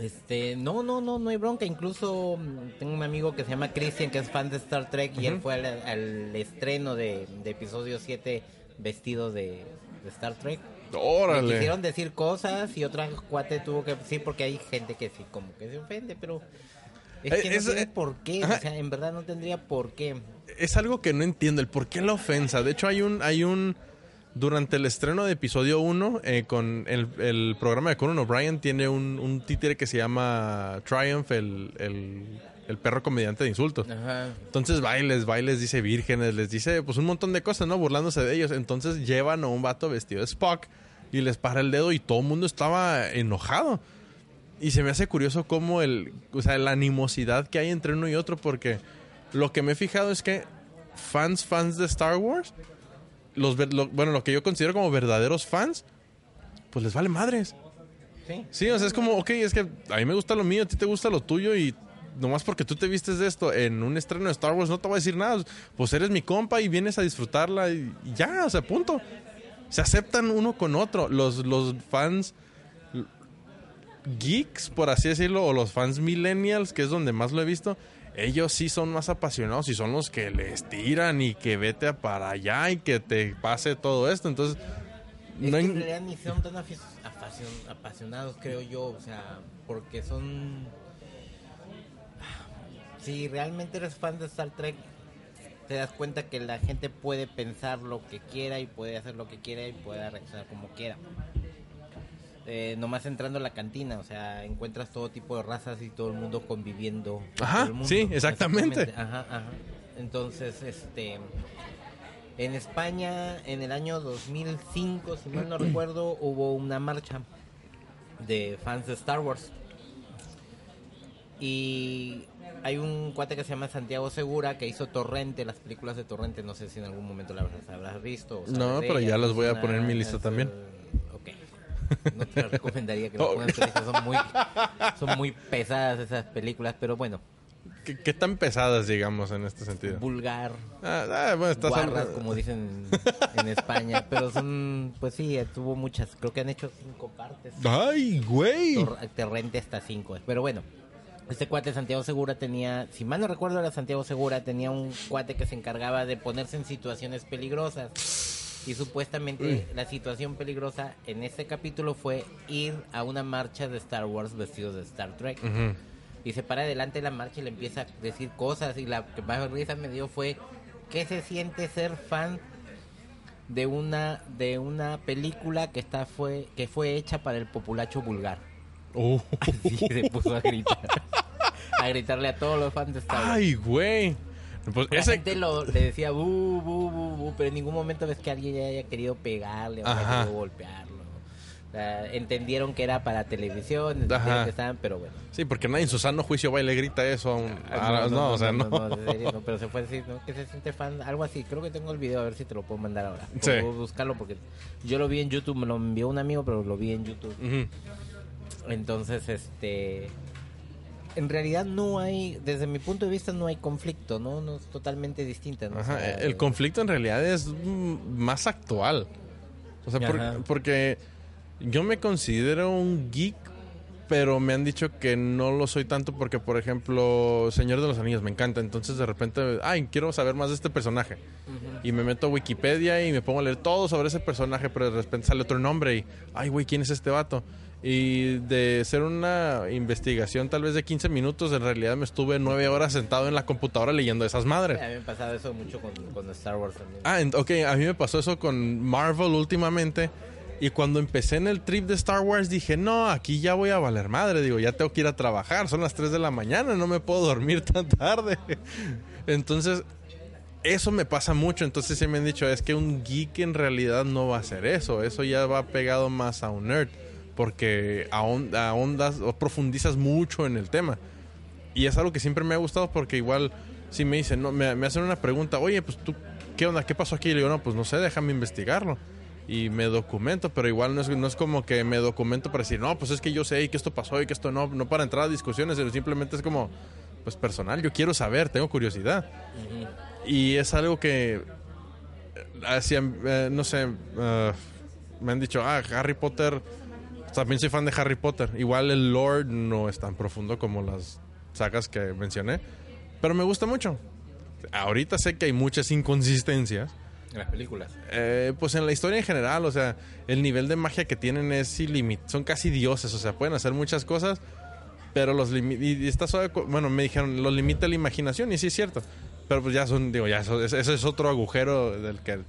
este, no, no, no, no hay bronca. Incluso mm, tengo un amigo que se llama Christian, que es fan de Star Trek, y él fue al, estreno de, de, episodio 7 vestido de, de Star Trek. Órale. quisieron decir cosas y otra cuate tuvo que sí porque hay gente que sí como que se ofende, pero es que no eh, tiene por qué, o sea, en verdad no tendría por qué. Es algo que no entiendo, el por qué la ofensa. De hecho hay un hay un durante el estreno de episodio 1 eh, con el, el, programa de Conan O'Brien tiene un, un títere que se llama Triumph, el, el el perro comediante de insultos. Entonces bailes, bailes, dice vírgenes, les dice pues un montón de cosas, ¿no? Burlándose de ellos. Entonces llevan a un vato vestido de Spock y les para el dedo y todo el mundo estaba enojado. Y se me hace curioso cómo el, o sea, la animosidad que hay entre uno y otro porque lo que me he fijado es que fans, fans de Star Wars, los, bueno, lo que yo considero como verdaderos fans, pues les vale madres. Sí. Sí, o sea, es como, ok, es que a mí me gusta lo mío, a ti te gusta lo tuyo y nomás porque tú te vistes de esto en un estreno de Star Wars, no te voy a decir nada. Pues eres mi compa y vienes a disfrutarla y, ya, o sea, punto. Se aceptan uno con otro. Los, los fans geeks, por así decirlo, o los fans millennials, que es donde más lo he visto, ellos sí son más apasionados y son los que les tiran y que vete para allá y que te pase todo esto. Entonces, no en realidad ni son tan apasionados, creo yo, o sea, porque son si realmente eres fan de Star Trek, te das cuenta que la gente puede pensar lo que quiera y puede hacer lo que quiera y puede reaccionar como quiera. eh, nomás entrando a la cantina, o sea, encuentras todo tipo de razas y todo el mundo conviviendo. Ajá, mundo. sí, exactamente. Ajá, ajá. Entonces, este, en España, en el año 2005, si mal no recuerdo, hubo una marcha de fans de Star Wars. Y hay un cuate que se llama Santiago Segura que hizo Torrente, las películas de Torrente, no sé si en algún momento las habrás visto. o No, pero ya ellas. las voy a poner en mi lista también. Ok. No te las recomendaría que las Oh. tu lista, son muy, son muy pesadas esas películas, pero bueno, ¿Qué, qué tan pesadas, digamos, en este sentido? vulgar, Ah, ah, bueno, estás guarras, como dicen en España, pero son, pues sí, tuvo muchas, creo que han hecho cinco partes. ¡Ay, güey! Tor- Torrente hasta cinco. Pero bueno, este cuate Santiago Segura tenía, si mal no recuerdo era Santiago Segura, tenía un cuate que se encargaba de ponerse en situaciones peligrosas. Y supuestamente la situación peligrosa en este capítulo fue ir a una marcha de Star Wars vestidos de Star Trek. Y se para delante de la marcha y le empieza a decir cosas. Y la que más risa me dio fue, ¿qué se siente ser fan de una de una película que está fue que fue hecha para el populacho vulgar? Uh. Así se puso a gritar. a gritarle a todos los fans de Star Wars. ¡Ay, güey! Pues la ese... gente lo, le decía bu, bu, bu, bu, pero en ningún momento ves que alguien haya querido pegarle o haya querido golpearlo. O sea, entendieron que era para televisión, entendieron que estaban, pero bueno. Sí, porque nadie en su sano juicio va y le grita eso a un... ah, no, o sea, no. serio, pero se fue así, ¿no? Que se siente fan, algo así. Creo que tengo el video, a ver si te lo puedo mandar ahora. Sí. Puedo buscarlo porque yo lo vi en YouTube, me lo envió un amigo, pero lo vi en YouTube. Ujú. Entonces, este. En realidad no hay, desde mi punto de vista, no hay conflicto, ¿no? No es totalmente distinta, ¿no? O Ajá, sea, el conflicto en realidad es mm, más actual. O sea, por- porque yo me considero un geek, pero me han dicho que no lo soy tanto porque, por ejemplo, Señor de los Anillos me encanta. Entonces, de repente, ay, quiero saber más de este personaje. Y me meto a Wikipedia y me pongo a leer todo sobre ese personaje, pero de repente sale otro nombre y, ay, güey, ¿quién es este vato? Y de ser una investigación tal vez de 15 minutos, en realidad me estuve nueve horas sentado en la computadora leyendo esas madres. A mí me ha pasado eso mucho con, con Star Wars también. Ah, ok, a mí me pasó eso con Marvel últimamente. Y cuando empecé en el trip de Star Wars dije, no, aquí ya voy a valer madre. Digo, ya tengo que ir a trabajar, son las 3 de la mañana, no me puedo dormir tan tarde. Entonces, eso me pasa mucho. Entonces se me han dicho, es que un geek en realidad no va a hacer eso. Eso ya va pegado más a un nerd. Porque ahon- ahondas o profundizas mucho en el tema. Y es algo que siempre me ha gustado porque igual si me dicen, no, me, me hacen una pregunta, oye, pues tú, ¿qué onda? ¿Qué pasó aquí? Y le digo, no, pues no sé, déjame investigarlo. Y me documento, pero igual no es, no es como que me documento para decir, no, pues es que yo sé y que esto pasó y que esto no, no para entrar a discusiones, sino simplemente es como, pues personal, yo quiero saber, tengo curiosidad. Ujú. Y es algo que, eh, hacia, eh, no sé, eh, me han dicho, ah, Harry Potter, también soy fan de Harry Potter. Igual el lore no es tan profundo como las sagas que mencioné, pero me gusta mucho. Ahorita sé que hay muchas inconsistencias, En las películas. eh, pues en la historia en general, o sea, el nivel de magia que tienen es ilimitado, son casi dioses, o sea, pueden hacer muchas cosas, pero los y, está suave bueno, me dijeron, los limita la imaginación y sí es cierto, pero pues ya son, digo, ya eso, es otro agujero del que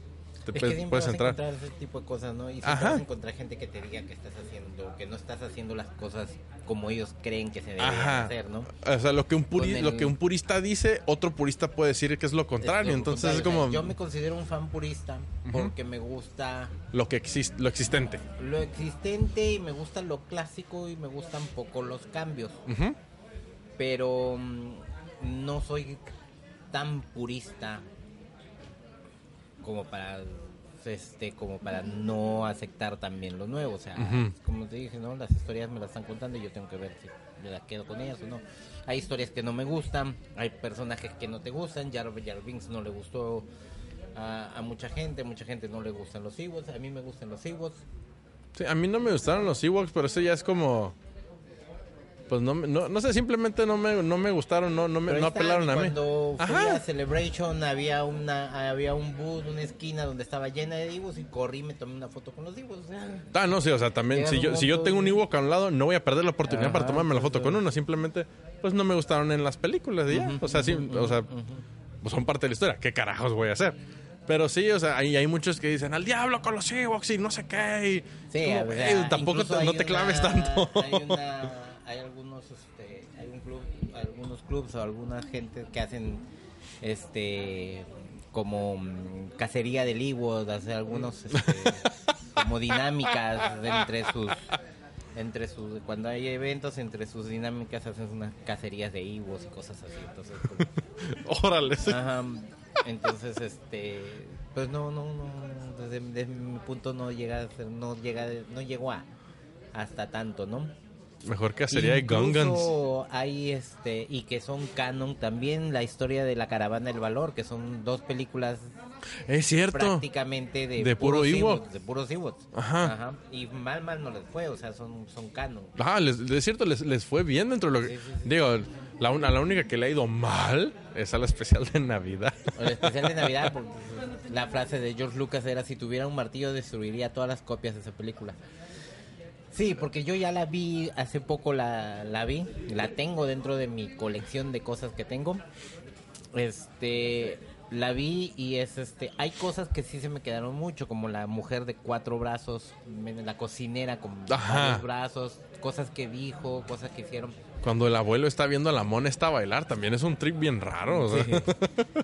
te Es que puedes, siempre puedes vas a entrar. encontrar ese tipo de cosas, ¿no? Y siempre vas a encontrar gente que te diga que estás haciendo, que no estás haciendo las cosas como ellos creen que se Ajá. hacer, ¿no? O sea, lo que un puri- Con el- lo que un purista dice, otro purista puede decir que es lo contrario, Es lo entonces contrario, es como Yo me considero un fan purista porque me gusta lo que existe, lo existente. lo existente y me gusta lo clásico y me gustan poco los cambios. Pero mm, no soy tan purista como para este como para no aceptar también lo nuevo o sea como te dije no las historias me las están contando y yo tengo que ver si me las quedo con ellas o no. Hay historias que no me gustan hay personajes que no te gustan Jar Jar Binks no le gustó a, a mucha gente mucha gente no le gustan los Ewoks a mí me gustan los Ewoks. Sí, a mí no me gustaron los Ewoks, pero eso ya es como... Pues no, no, no sé, simplemente no me, no me gustaron, no, no, me, no apelaron a mí. Cuando fui Ajá. a Celebration había una había un booth, una esquina donde estaba llena de divos y corrí y me tomé una foto con los divos. O sea, Ah, no, sí, o sea, también, si yo, si yo tengo un Ewok a un lado, no voy a perder la oportunidad Ajá, para tomarme la pues, foto con uno, simplemente, pues no me gustaron en las películas ya. O sea, sí, o sea, pues son parte de la historia. ¿Qué carajos voy a hacer? Pero sí, o sea, hay, hay muchos que dicen al diablo con los Ewoks y no sé qué. y Sí, como, o sea, "Ey, tampoco te- no te una- claves tanto. Hay, una- hay algunos, este, hay un club, algunos clubs o alguna gente que hacen, este, como mm, cacería del Ewok, hacer algunos, este, como dinámicas entre sus, entre sus, cuando hay eventos entre sus dinámicas hacen unas cacerías de Ewoks y cosas así, entonces como, Órale. Ajá. Entonces, este, pues no, no, no, desde, desde mi punto no llega a ser, no llega, no llegó a hasta tanto, ¿no? Mejor que sería de Gungans. Hay este y que son canon también la historia de la caravana del valor, que son dos películas Es cierto. prácticamente de, De puro Ewok. De puros Ewoks. Ajá. Y mal mal no les fue, o sea, son son canon. Ah, les, es cierto, les, les fue bien dentro de lo que... Sí, sí, sí. Digo, la, una- la única que le ha ido mal es a la especial de Navidad. El especial de Navidad, porque la frase de George Lucas era si tuviera un martillo destruiría todas las copias de esa película. Sí, porque yo ya la vi, hace poco la, la vi, la tengo dentro de mi colección de cosas que tengo. Este, la vi y es este, hay cosas que sí se me quedaron mucho, como la mujer de cuatro brazos, la cocinera con varios brazos, cosas que dijo, cosas que hicieron. Cuando el abuelo está viendo a la mona está a bailar, también es un trip bien raro. Sí.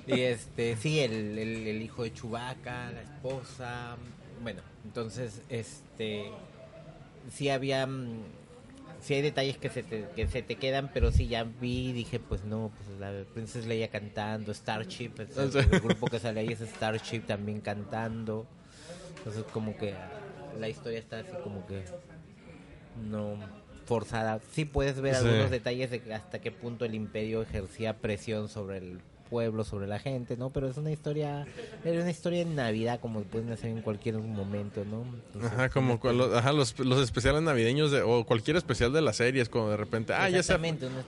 Y este, sí, el, el- el hijo de Chubaca, la esposa. Bueno, entonces, este. Sí había. mm, Sí hay detalles que se te, que se te quedan, pero sí ya vi dije, pues no, pues la Princess Leia cantando, Starship, el, grupo que sale ahí es Starship también cantando. Entonces, como que la historia está así como que. No forzada. Sí puedes ver Sí. algunos detalles de hasta qué punto el imperio ejercía presión sobre el pueblo, sobre la gente, ¿no? Pero es una historia, era una historia en Navidad como pueden hacer en cualquier momento, ¿no? Entonces, Ajá, como los, ajá, los, los especiales navideños de- o cualquier especial de las series, como de repente, ah, ya se,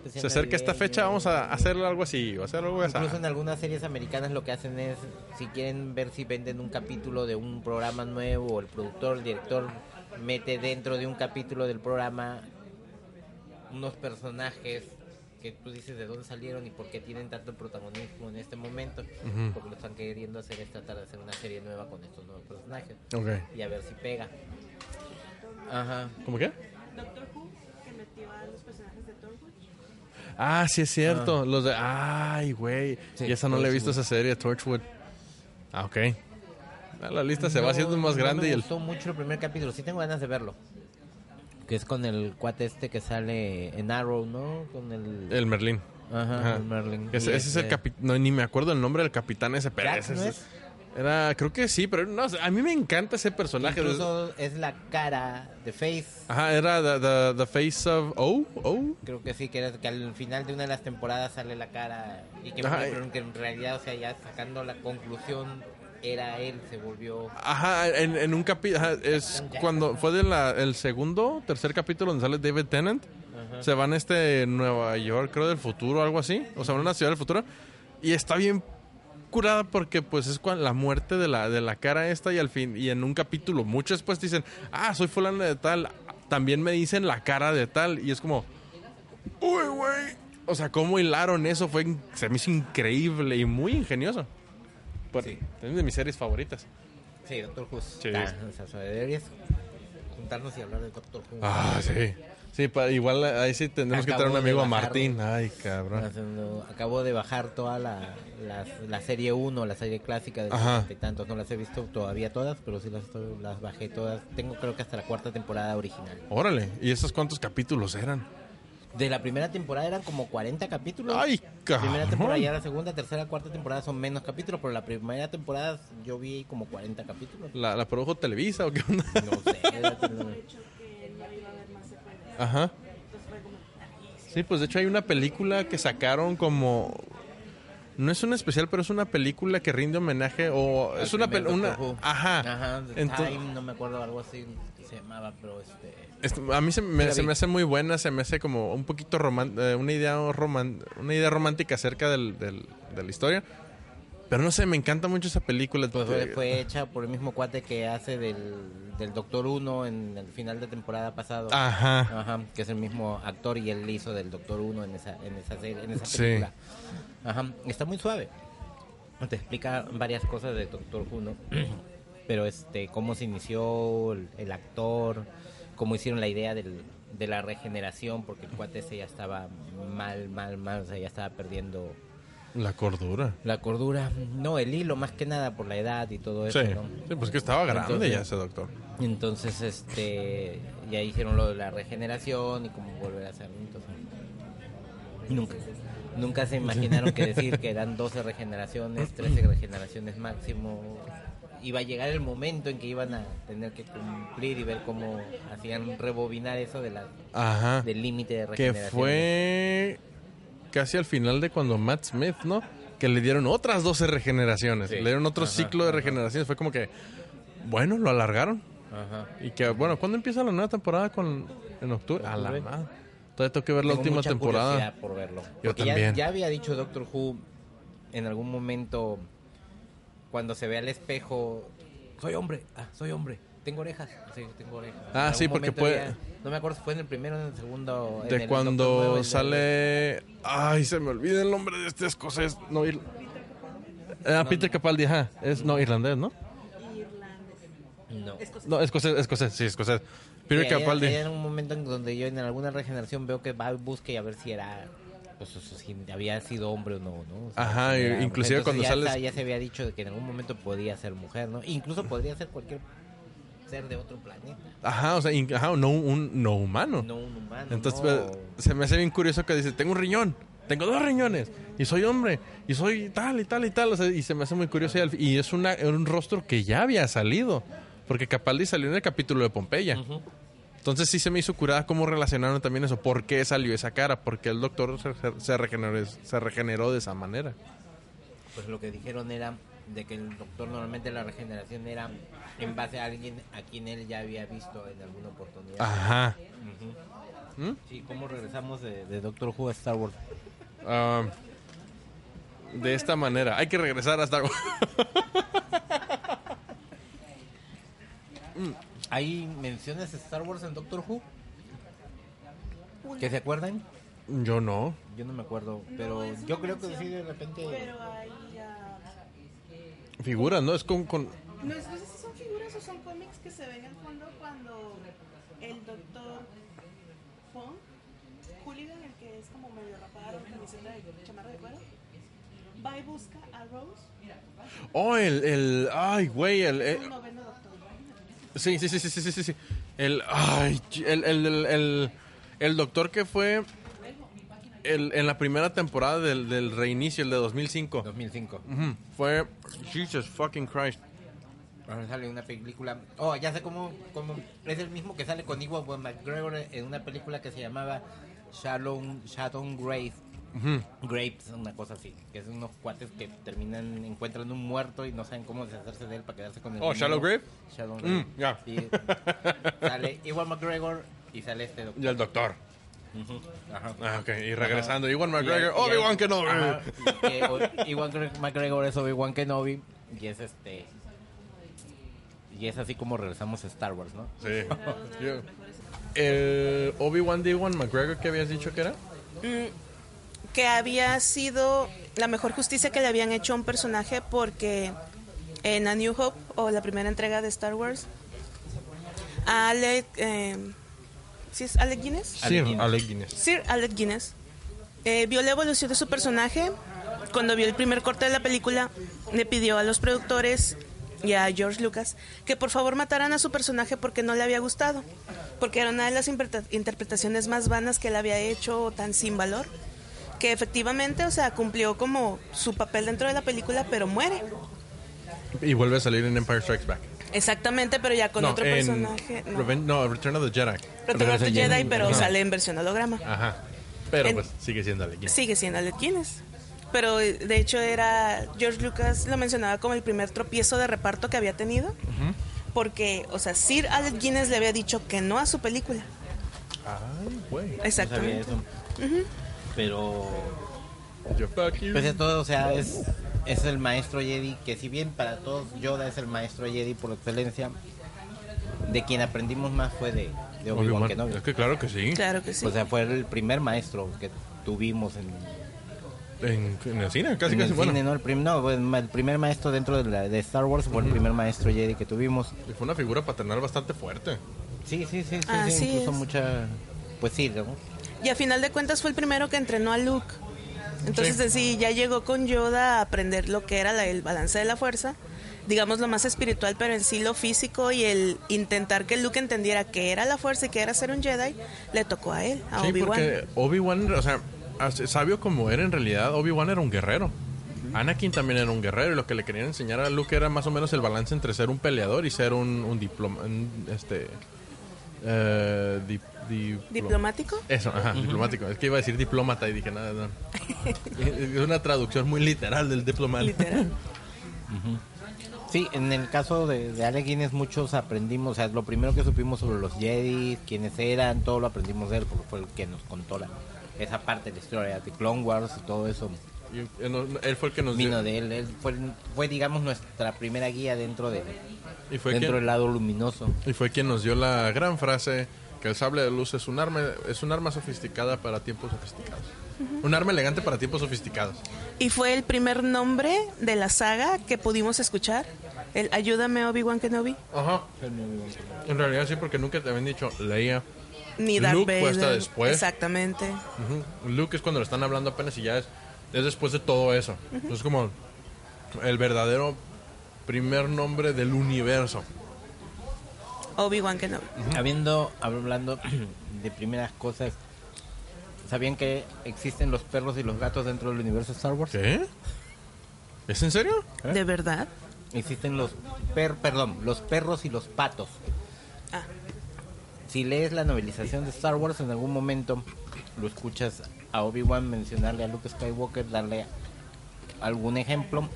se acerca esta fecha, vamos a hacer algo así, o hacer algo así. Incluso en algunas series americanas lo que hacen es, si quieren ver si venden un capítulo de un programa nuevo, el productor, el director mete dentro de un capítulo del programa unos personajes que tú dices de dónde salieron y por qué tienen tanto protagonismo en este momento. Ujú. Porque lo están queriendo hacer es tratar de hacer una serie nueva con estos nuevos personajes Ok. y a ver si pega. Ajá. ¿Cómo qué? Doctor Who, que metió a los personajes de Torchwood. Ah, sí es cierto. Los de. Ay, güey. Sí, y esa no le he visto Torchwood. esa serie, Torchwood. Ah, ok. Ah, La lista se va No, haciendo más no grande me y el. gustó mucho el primer capítulo. Sí tengo ganas de verlo. Que es con el cuate este que sale en Arrow, ¿no? Con el... El Merlín. Ajá, Ajá. el Merlin. Ese, Y ese es el este- capitán. No, ni me acuerdo el nombre del capitán ese, pero ese ¿no es-? Era, creo que sí, pero no, a mí me encanta ese personaje. Incluso es la cara de Face. Ajá, era the, the, the face of O. O. Creo que sí, que, era- que al final de una de las temporadas sale la cara. Y que, Ajá, pero que en realidad, o sea, ya sacando la conclusión, era él, se volvió... Ajá, en, en un capítulo. Es cuando fue del el segundo, tercer capítulo donde sale David Tennant. Ajá. Se van a este Nueva York, creo, del futuro, algo así. O sea, van a una ciudad del futuro. Y está bien curada porque pues es cuan- la muerte de la, de la cara esta y al fin, y en un capítulo, mucho después dicen, ah, soy fulano de tal, también me dicen la cara de tal, y es como, uy, güey. O sea, cómo hilaron eso fue, se me hizo increíble y muy ingenioso. Por- Sí. Es de mis series favoritas. Sí, Doctor Who. Sí. Está, o sea, deberías juntarnos y hablar de Doctor Who. Ah, sí. Sí, pa- igual ahí sí tendremos que Acabo traer un amigo a bajar- Martín. Ay, cabrón. Acabo de bajar toda la, la, la serie 1, la serie clásica de y tantos. No las he visto todavía todas, pero sí las, las bajé todas. Tengo creo que hasta la cuarta temporada original. Órale, ¿y esos cuántos capítulos eran? De la primera temporada eran como 40 capítulos. Ay, La primera temporada cabrón. ya la segunda, tercera, cuarta temporada son menos capítulos, pero la primera temporada yo vi como 40 capítulos. ¿La, la produjo Televisa o qué onda? No sé. Ajá. Entonces fue como, "Ah, Sí, pues de hecho hay una película que sacaron como... No es un especial, pero es una película que rinde homenaje o... Es una... primer pel- una Doctor Who. ajá. Ajá, The Ento- Time, no me acuerdo algo así que se llamaba, pero este... A mí se me, se me hace muy buena, se me hace como un poquito roman- eh, una idea una idea romántica acerca del, del- de la historia. Pero no sé, me encanta mucho esa película. Pues fue, Eh, fue hecha por el mismo cuate que hace del, del Doctor Uno en el final de temporada pasado. Ajá. Ajá, que es el mismo actor y él hizo del Doctor Uno en esa, en esa serie, en esa Sí. película. Ajá, está muy suave. te explica varias cosas de Doctor Who, ¿no? Pero este, cómo se inició el, el actor, cómo hicieron la idea del- de la regeneración, porque el cuate ese ya estaba mal, mal, mal, o sea, ya estaba perdiendo La cordura. la cordura. No, el hilo, más que nada por la edad y todo eso, Sí. ¿no? Sí, pues que estaba grande Entonces- ya ese doctor. Entonces, este, ya hicieron lo de la regeneración y cómo volver a hacerlo. Entonces, nunca, nunca se imaginaron que decir que eran 12 regeneraciones, 13 regeneraciones máximo. Iba a llegar el momento en que iban a tener que cumplir y ver cómo hacían rebobinar eso de la, Ajá. del límite de Que regeneración. fue casi al final de cuando Matt Smith, ¿no? Que le dieron otras 12 regeneraciones. Sí. Le dieron otro Ajá, ciclo de ajá. regeneraciones. Fue como que, bueno, lo alargaron. Ajá. Y que, bueno, ¿cuándo empieza la nueva temporada con en octubre? A la madre. Todavía tengo que ver la Tengo última mucha temporada. por verlo. Yo Porque ya- también. Ya, había dicho Doctor Who en algún momento cuando se ve al espejo, soy hombre, ah, soy hombre, tengo orejas, sí, tengo orejas. Ah, En sí, porque puede- ya- no me acuerdo si fue en el primero o en el segundo. en De el cuando Nuevo, el de- sale. Ay, se me olvida el nombre de este escocés. No, ir... Ah, Peter Capaldi, ajá. Es, no, irlandés, ¿no? Irlandés. No. Escocés. No, escocés, escocés, sí, escocés. Peter Sí, hay- Capaldi. hay un momento en donde yo en alguna regeneración veo que va busca y a ver si era pues si había sido hombre o no, ¿no? O sea, Ajá, si y era inclusive cuando ya sales- está- ya se había dicho de que en algún momento podía ser mujer, ¿no? Incluso podría ser cualquier ser de otro planeta, Ajá, o sea, ajá, no un no humano. no un humano. Entonces no. eh, se me hace bien curioso que dice, tengo un riñón, tengo dos riñones, y soy hombre, y soy tal y tal y tal, o sea, y se me hace muy curioso. Y, al- y es una, un rostro que ya había salido, porque Capaldi salió en el capítulo de Pompeya. Ujú. Entonces sí se me hizo curada cómo relacionaron también eso, por qué salió esa cara, porque el doctor se, se regeneró, se regeneró de esa manera. Pues lo que dijeron era de que el doctor normalmente la regeneración era en base a alguien a quien él ya había visto en alguna oportunidad. Ajá. ¿Mm? Sí, ¿cómo regresamos de, de Doctor Who a Star Wars? Ah, de esta manera. Hay que regresar a Star Wars. ¿Hay menciones de Star Wars en Doctor Who? ¿Que se acuerdan? Yo no. Yo no me acuerdo, No, pero una yo creo que mención, sí de repente... Pero hay. ah, Figuras, ¿no? Es con... con... no, es- no sé si son figuras o son cómics que se ven al fondo cuando el doctor Fong, Hooligan, el que es como medio rapado, camiseta de chamarra de cuero, va y busca a Rose, Oh, el... el ay, güey, el... el- noveno doctor. Sí, sí, sí, sí, sí, sí, sí. El... Ay, el, el, el, el, el doctor que fue... El, en la primera temporada del, del reinicio, el de 2005. 2005. Ujú, Fue... Jesus fucking Christ. Ahora sale una película... Oh, ya sé cómo, cómo... Es el mismo que sale con Iwan McGregor en una película que se llamaba Shadow, Shadow Grave. Ujú. Grapes, una cosa así. Que es unos cuates que terminan, encuentran un muerto y no saben cómo deshacerse de él para quedarse con el Oh, dinero. ¿Shallow Grave? Shallow Mm. Y sale Iwan McGregor y sale este doctor. Y el doctor. Ajá. Ah, ok. Y regresando. Ajá. Iwan McGregor. Obi-Wan Kenobi. Ajá, y que o- Iwan McGregor es Obi-Wan Kenobi y es este y es así como regresamos a Star Wars, ¿no? Sí. El Obi-Wan de Iwan McGregor que habías dicho que era. Que había sido la mejor justicia que le habían hecho a un personaje porque en A New Hope o la primera entrega de Star Wars, Alec, eh, ¿sí es Alec Guinness? Sí, Guinness. Alec Guinness. Sir Alec Guinness eh, vio la evolución de su personaje. Cuando vio el primer corte de la película, le pidió a los productores y a George Lucas que por favor mataran a su personaje porque no le había gustado. Porque era una de las interpreta- interpretaciones más vanas que él había hecho, tan sin valor. Que efectivamente, o sea, cumplió como su papel dentro de la película, pero muere. Y vuelve a salir en Empire Strikes Back. Exactamente, pero ya con no, otro en personaje. No. Reven- no, Return of the Jedi. Return of the Jedi, pero Ajá. sale en versión holograma. Ajá. Pero En- pues sigue siendo Alec Guinness. Sigue siendo Alec Guinness. Pero de hecho era George Lucas lo mencionaba como el primer tropiezo de reparto que había tenido. Porque, o sea, Sir Alec Guinness le había dicho que no a su película. Ay, güey. No sabía Exactamente. Pero Yo fuck you. pese a todo, o sea, es es el maestro Jedi que si bien para todos Yoda es el maestro Jedi por excelencia, de quien aprendimos más fue de, de Obi-Wan. Kenobi. Es que claro que sí. Claro que sí. O sea, fue el primer maestro que tuvimos en, en, en el cine, casi en casi. el Bueno, cine, ¿no? El, prim- no, pues, el primer maestro dentro de, la- de Star Wars fue el primer maestro Jedi que tuvimos. y fue una figura paternal bastante fuerte. Sí, sí, sí, sí, sí, incluso es. mucha... Pues sí, ¿no? Y a final de cuentas fue el primero que entrenó a Luke. Entonces, Sí. ya llegó con Yoda a aprender lo que era la- el balance de la fuerza, digamos lo más espiritual, pero en sí lo físico y el intentar que Luke entendiera que era la fuerza y que era ser un Jedi, le tocó a él, a Sí, Obi-Wan. porque Obi-Wan, o sea, sabio como era en realidad, Obi-Wan era un guerrero. Anakin también era un guerrero y lo que le querían enseñar a Luke era más o menos el balance entre ser un peleador y ser un, un diploma, un, este, eh, di- diplo- ¿Diplomático? Eso, ajá, diplomático. Es que iba a decir diplomata y dije nada, no. es una traducción muy literal del diplomata. Literal. Sí, en el caso de, de Alec Guinness muchos aprendimos, o sea, lo primero que supimos sobre los Jedi, quiénes eran, todo lo aprendimos de él, porque fue el que nos contó la, esa parte de la historia de Clone Wars y todo eso Y, eh, no, él fue el que nos dio- vino de él. Él fue, fue, digamos, nuestra primera guía dentro de y fue dentro quien- del lado luminoso. Y fue quien nos dio la gran frase que el sable de luz es un arma es un arma sofisticada para tiempos sofisticados. Un arma elegante para tiempos sofisticados. Y fue el primer nombre de la saga que pudimos escuchar. El Ayúdame Obi-Wan Kenobi. Ajá. En realidad sí, porque nunca te habían dicho Leia. Ni Darth Luke Vader. hasta después. Exactamente. Ujú. Luke es cuando lo están hablando apenas y ya es, es después de todo eso. Es como el verdadero primer nombre del universo. Obi-Wan Kenobi. Habiendo, hablando de primeras cosas, ¿sabían que existen los perros y los gatos dentro del universo Star Wars? ¿Qué? ¿Es en serio? ¿Eh? ¿De verdad? Existen los per, perdón, los perros y los patos. Ah, Si lees la novelización de Star Wars, en algún momento lo escuchas a Obi-Wan mencionarle a Luke Skywalker, darle algún ejemplo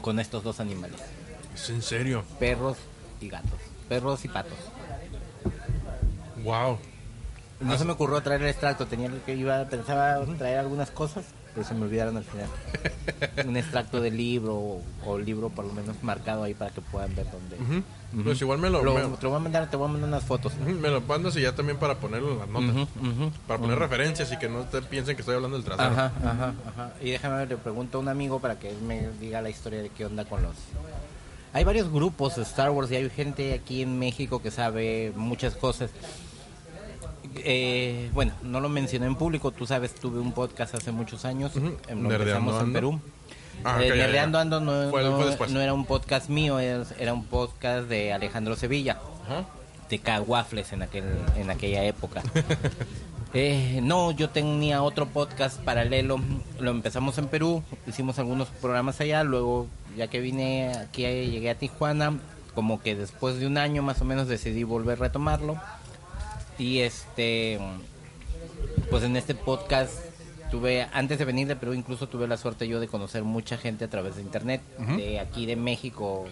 con estos dos animales, ¿Es en serio? perros y gatos, perros y patos. Wow. No se me ocurrió traer el extracto, tenía que iba pensaba traer algunas cosas, pero se me olvidaron al final. Un extracto del libro o, o libro por lo menos marcado ahí para que puedan ver dónde. Pues igual me lo, Lo- me, te voy a mandar, te voy a mandar unas fotos. me lo mandas y ya también para ponerlo en las notas. Para poner referencias y que no te piensen que estoy hablando del trasero. Ajá, ajá, ajá. Y déjame, le pregunto a un amigo para que él me diga la historia de qué onda con los... Hay varios grupos de Star Wars y hay gente aquí en México que sabe muchas cosas. Eh, bueno, no lo mencioné en público, tú sabes, tuve un podcast hace muchos años, Ujú. em, lo empezamos en Ando. Perú. Ah, Eh, ok, ya, ya. Nerdeando Ando no, Fue- no- fue después. no era un podcast mío, era, un podcast de Alejandro Sevilla de K-Waffles en, aquel, en aquella época. Eh, no, yo tenía otro podcast paralelo, lo empezamos en Perú, hicimos algunos programas allá, luego ya que vine aquí, llegué a Tijuana, como que después de un año más o menos decidí volver a retomarlo. Y este, pues en este podcast tuve, antes de venir de Perú incluso tuve la suerte yo de conocer mucha gente a través de internet, de aquí de México,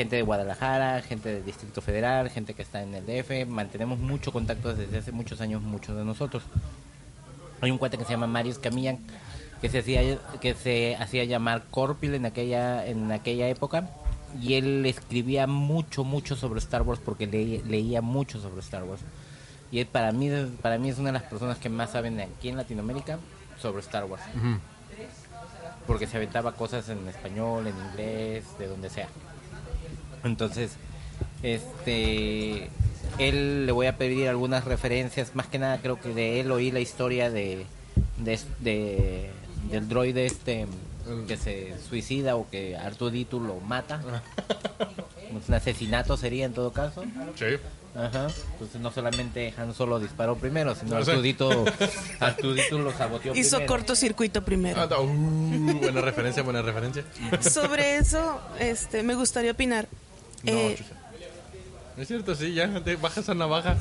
gente de Guadalajara, gente del Distrito Federal, gente que está en el DF, mantenemos mucho contacto desde hace muchos años, muchos de nosotros. Hay un cuate que se llama Marius Camillan, que se hacía, que se hacía llamar Corpil en aquella, en aquella época, y él escribía mucho, mucho sobre Star Wars porque leía, leía mucho sobre Star Wars. Y él para mí, para mí es una de las personas que más saben aquí en Latinoamérica sobre Star Wars. Porque se aventaba cosas en español, en inglés, de donde sea. Entonces, este, él le voy a pedir algunas referencias. Más que nada, creo que de él oí la historia de, de, de- del droide este que se suicida o que Artudito lo mata. un asesinato sería en todo caso. Sí. Ajá. Entonces no solamente Han Solo disparó primero, sino No sé. Artudito, Artudito lo saboteó hizo primero. cortocircuito primero. Ah, no, uh, buena referencia, buena referencia. Sobre eso, este, me gustaría opinar. No, Eh, chucha. Es cierto, sí, ya te bajas a navaja.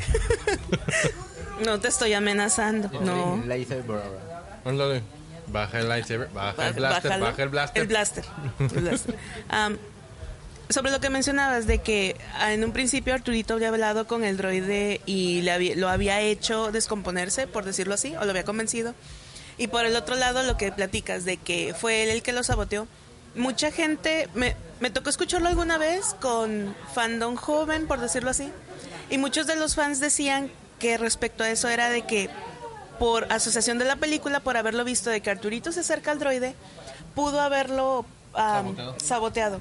no te estoy amenazando, no. El lightsaber ahora. Ándale. Baja el lightsaber, baja el blaster, bájalo. baja el blaster. El blaster. el blaster. Am, sobre lo que mencionabas de que ah, en un principio Arturito había hablado con el droide y le había- lo había hecho descomponerse, por decirlo así, o lo había convencido. Y por el otro lado, lo que platicas de que fue él el que lo saboteó. Mucha gente, me, me tocó escucharlo alguna vez con fandom joven, por decirlo así. Y muchos de los fans decían que respecto a eso era de que por asociación de la película, por haberlo visto de que Arturito se acerca al droide, pudo haberlo Saboteado. saboteado.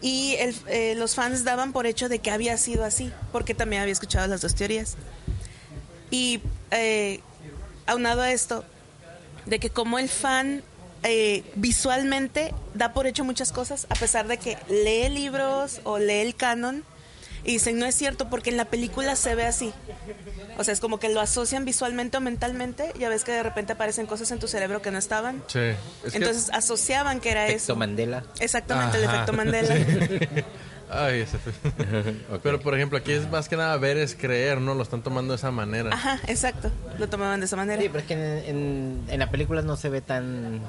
Y el- eh, los fans daban por hecho de que había sido así, porque también había escuchado las dos teorías. Y eh, aunado a esto, de que como el fan eh, visualmente da por hecho muchas cosas, a pesar de que lee libros o lee el canon, y dicen, no es cierto, porque en la película se ve así. O sea, es como que lo asocian visualmente o mentalmente, ya ves que de repente aparecen cosas en tu cerebro que no estaban. Sí. Es que- Entonces asociaban que era Efecto eso. Mandela. Exactamente, el efecto Mandela. Ay, ese fue- Pero por ejemplo, aquí es más que nada ver es creer, ¿no? Lo están tomando de esa manera. Ajá, exacto. Lo tomaban de esa manera. Sí, pero es que en, en- en la película no se ve tan...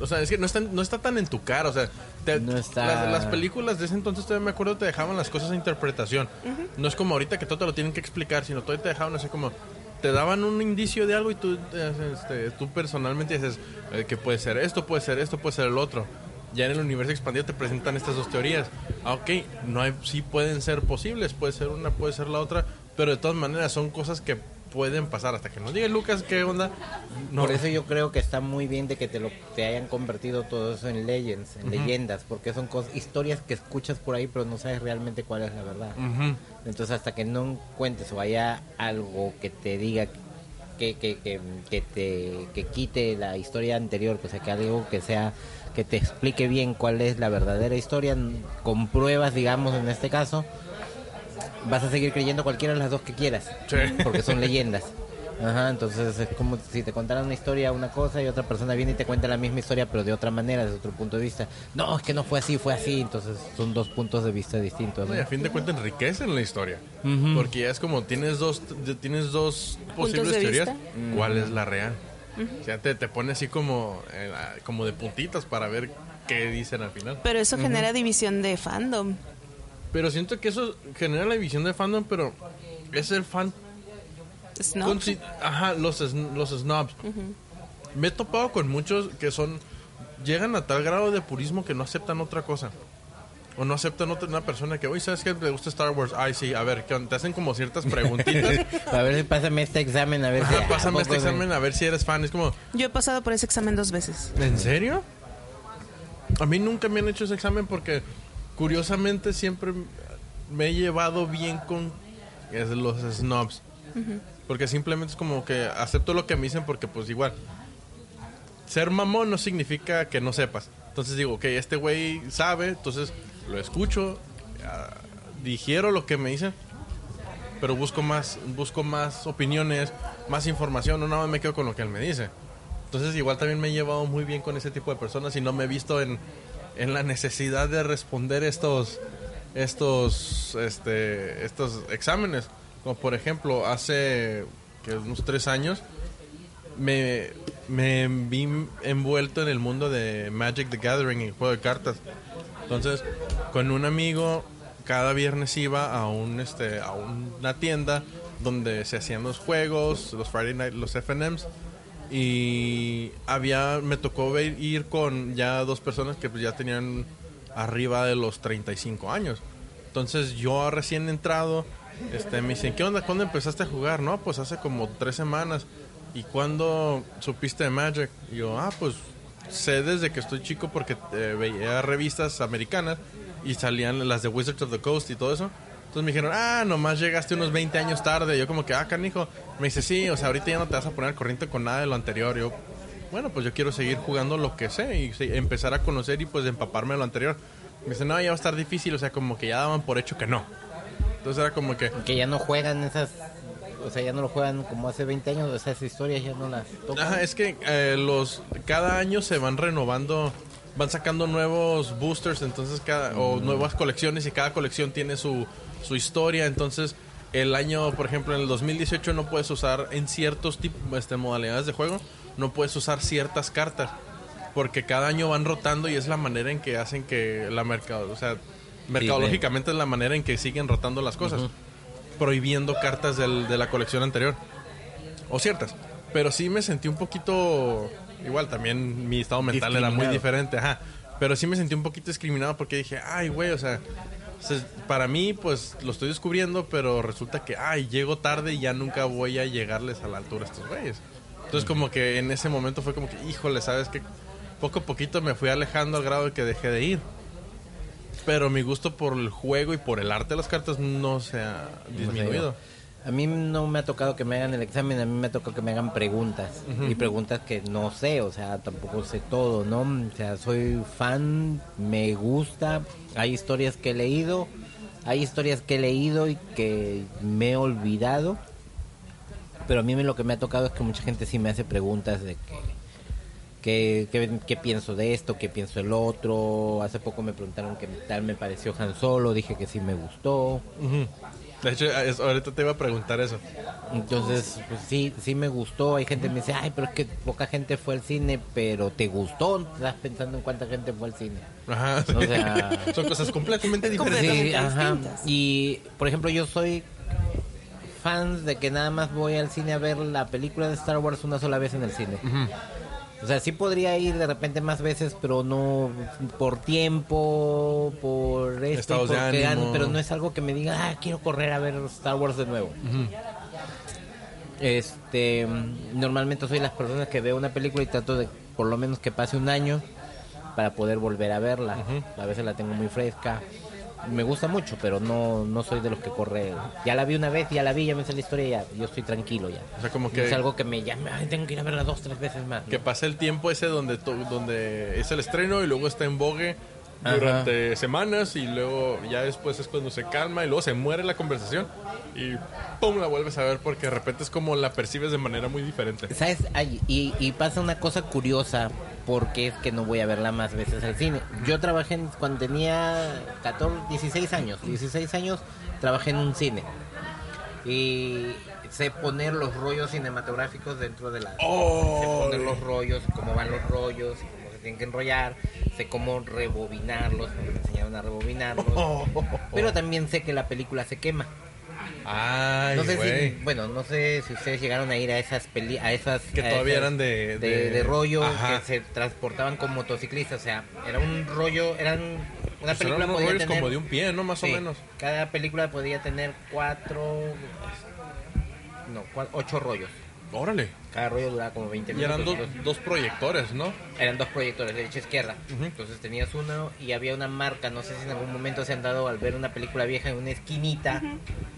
O sea, es que no está, no está tan en tu cara. O sea, te- No está- las, las películas de ese entonces todavía me acuerdo te dejaban las cosas a interpretación. No es como ahorita que todo te lo tienen que explicar, sino todavía te dejaban así como. Te daban un indicio de algo y tú, eh, este, tú personalmente dices eh, que puede ser esto, puede ser esto, puede ser el otro. Ya en el universo expandido te presentan estas dos teorías. Ah, ok, no hay, sí pueden ser posibles, puede ser una, puede ser la otra, pero de todas maneras son cosas que pueden pasar. Hasta que nos diga Lucas qué onda. No, Por eso yo creo que está muy bien de que te lo te hayan convertido todo eso en legends, en leyendas, porque son cosas, historias que escuchas por ahí, pero no sabes realmente cuál es la verdad. Entonces hasta que no encuentres o haya algo que te diga que, que, que, que te que quite la historia anterior, o sea que algo que sea que te explique bien cuál es la verdadera historia, con pruebas, digamos, en este caso, vas a seguir creyendo cualquiera de las dos que quieras, Sí. porque son leyendas. Ajá, entonces es como si te contaran una historia, una cosa, y otra persona viene y te cuenta la misma historia, pero de otra manera, desde otro punto de vista. No, es que no fue así, fue así. Entonces son dos puntos de vista distintos. No, y a fin de cuentas enriquecen la historia. Ujú. Porque ya es como tienes dos, tienes dos posibles teorías. vista. ¿Cuál es la real? O sea, te, te pone así como, eh, como de puntitas para ver qué dicen al final. Pero eso genera división de fandom. Pero siento que eso genera la división de fandom, pero es el fan. ¿no? consi- Ajá, los, los snobs. Me he topado con muchos que son. Llegan a tal grado de purismo que no aceptan otra cosa. O no aceptan otra una persona que, oye, ¿sabes qué? ¿Te gusta Star Wars? Ay, sí, a ver, te hacen como ciertas preguntitas. A ver, si pásame este examen, a ver si... Ajá, pásame ¿a este examen a ver si eres fan. Es como, Yo he pasado por ese examen dos veces. ¿en serio? A mí nunca me han hecho ese examen porque, curiosamente, siempre me he llevado bien con los snobs. Porque simplemente es como que acepto lo que me dicen porque, pues, igual, ser mamón no significa que no sepas. Entonces digo, ok, este güey sabe, entonces lo escucho, ah, digiero lo que me dicen, pero busco más, busco más opiniones, más información, no nada más me quedo con lo que él me dice. Entonces igual también me he llevado muy bien con ese tipo de personas y no me he visto en, en la necesidad de responder estos estos este estos exámenes. Como por ejemplo, hace unos tres años me, me vi envuelto en el mundo de Magic the Gathering, el juego de cartas. Entonces, con un amigo, cada viernes iba a un este a una tienda donde se hacían los juegos, los Friday Night, los FNMs. Y había, me tocó ir con ya dos personas que pues ya tenían arriba de los 35 años. Entonces yo recién entrado, este, me dicen, ¿qué onda? ¿Cuándo empezaste a jugar? No, pues hace como tres semanas. ¿Y cuándo supiste de Magic? Y yo, ah, pues sé desde que estoy chico porque eh, veía revistas americanas y salían las de Wizards of the Coast y todo eso. Entonces me dijeron, ah, nomás llegaste unos 20 años tarde. Yo como que, ah, canijo. Me dice, sí, o sea, ahorita ya no te vas a poner al corriente con nada de lo anterior. Yo, bueno, pues yo quiero seguir jugando lo que sé y empezar a conocer y pues empaparme de lo anterior. Me dice, no, ya va a estar difícil, o sea, como que ya daban por hecho que no. Entonces era como que, Que ya no juegan esas... O sea, ya no lo juegan como hace 20 años, o sea, esas historias ya no las tocan. Ajá, es que eh, los cada año se van renovando, van sacando nuevos boosters, entonces cada o nuevas colecciones y cada colección tiene su su historia, entonces el año, por ejemplo, en el 2018 no puedes usar en ciertos tipos este modalidades de juego, no puedes usar ciertas cartas porque cada año van rotando y es la manera en que hacen que la mercado, o sea, mercadológicamente es la manera en que siguen rotando las cosas, prohibiendo cartas del- de la colección anterior o ciertas. Pero sí me sentí un poquito. Igual también mi estado mental era muy diferente, ajá. Pero sí me sentí un poquito discriminado porque dije, ay, güey, o sea, para mí, pues lo estoy descubriendo, pero resulta que, ay, llego tarde y ya nunca voy a llegarles a la altura a estos güeyes. Entonces como que en ese momento fue como que, híjole, ¿sabes qué? Poco a poquito me fui alejando al grado de que dejé de ir. Pero mi gusto por el juego y por el arte de las cartas no se ha disminuido. A mí no me ha tocado que me hagan el examen, a mí me ha tocado que me hagan preguntas. Y preguntas que no sé, o sea, tampoco sé todo, ¿no? O sea, soy fan, me gusta, hay historias que he leído, hay historias que he leído y que me he olvidado. Pero a mí lo que me ha tocado es que mucha gente sí me hace preguntas de que, que, qué pienso de esto, qué pienso del otro. Hace poco me preguntaron qué tal me pareció Han Solo, dije que sí me gustó. De hecho, es- ahorita te iba a preguntar eso. Entonces, pues sí, sí me gustó. Hay gente que me dice, ay, pero es que poca gente fue al cine, pero ¿te gustó? ¿Estás pensando en cuánta gente fue al cine? Ajá. O sea- Son cosas completamente diferentes. Sí, ajá. Y, por ejemplo, yo soy fan de que nada más voy al cine a ver la película de Star Wars una sola vez en el cine. O sea, sí podría ir de repente más veces, pero no por tiempo, por esto, Estados de ánimo. pero no es algo que me diga, ah, quiero correr a ver Star Wars de nuevo. Este, normalmente soy las personas que veo una película y trato de por lo menos que pase un año para poder volver a verla. A veces la tengo muy fresca. Me gusta mucho, pero no, no soy de los que corre. Ya la vi una vez, ya la vi, ya me sé la historia, ya, yo estoy tranquilo ya. O sea, como No que, es algo que me llame, "Ay, tengo que ir a verla dos, tres veces más. que pasa el tiempo ese donde, donde es el estreno y luego está en vogue durante semanas y luego ya después es cuando se calma y luego se muere la conversación y pum la vuelves a ver porque de repente es como la percibes de manera muy diferente. ¿Sabes? Ay, y, y pasa una cosa curiosa porque es que no voy a verla más veces al cine. Yo trabajé en- cuando tenía 14, 16 años. 16 años trabajé en un cine. Y sé poner los rollos cinematográficos dentro de la... Sé poner los rollos, cómo van los rollos, tienen que enrollar. Sé cómo rebobinarlos, me enseñaron a rebobinarlos. Pero también sé que la película se quema. Ay, No sé si, bueno, no sé si ustedes llegaron a ir a esas peli a esas Que a todavía esas eran de- de, de- de rollo Ajá. que se transportaban con motociclistas, o sea, era un rollo, eran una Pues película eran podía tener como de un pie, ¿no? Más sí, o menos. Cada película podía tener cuatro no, cua- ocho rollos. Órale. Cada rollo duraba como 20 Y minutos. eran dos, dos proyectores, ¿no? eran dos proyectores, derecha e izquierda. Entonces tenías uno y había una marca, no sé si en algún momento se han dado al ver una película vieja en una esquinita.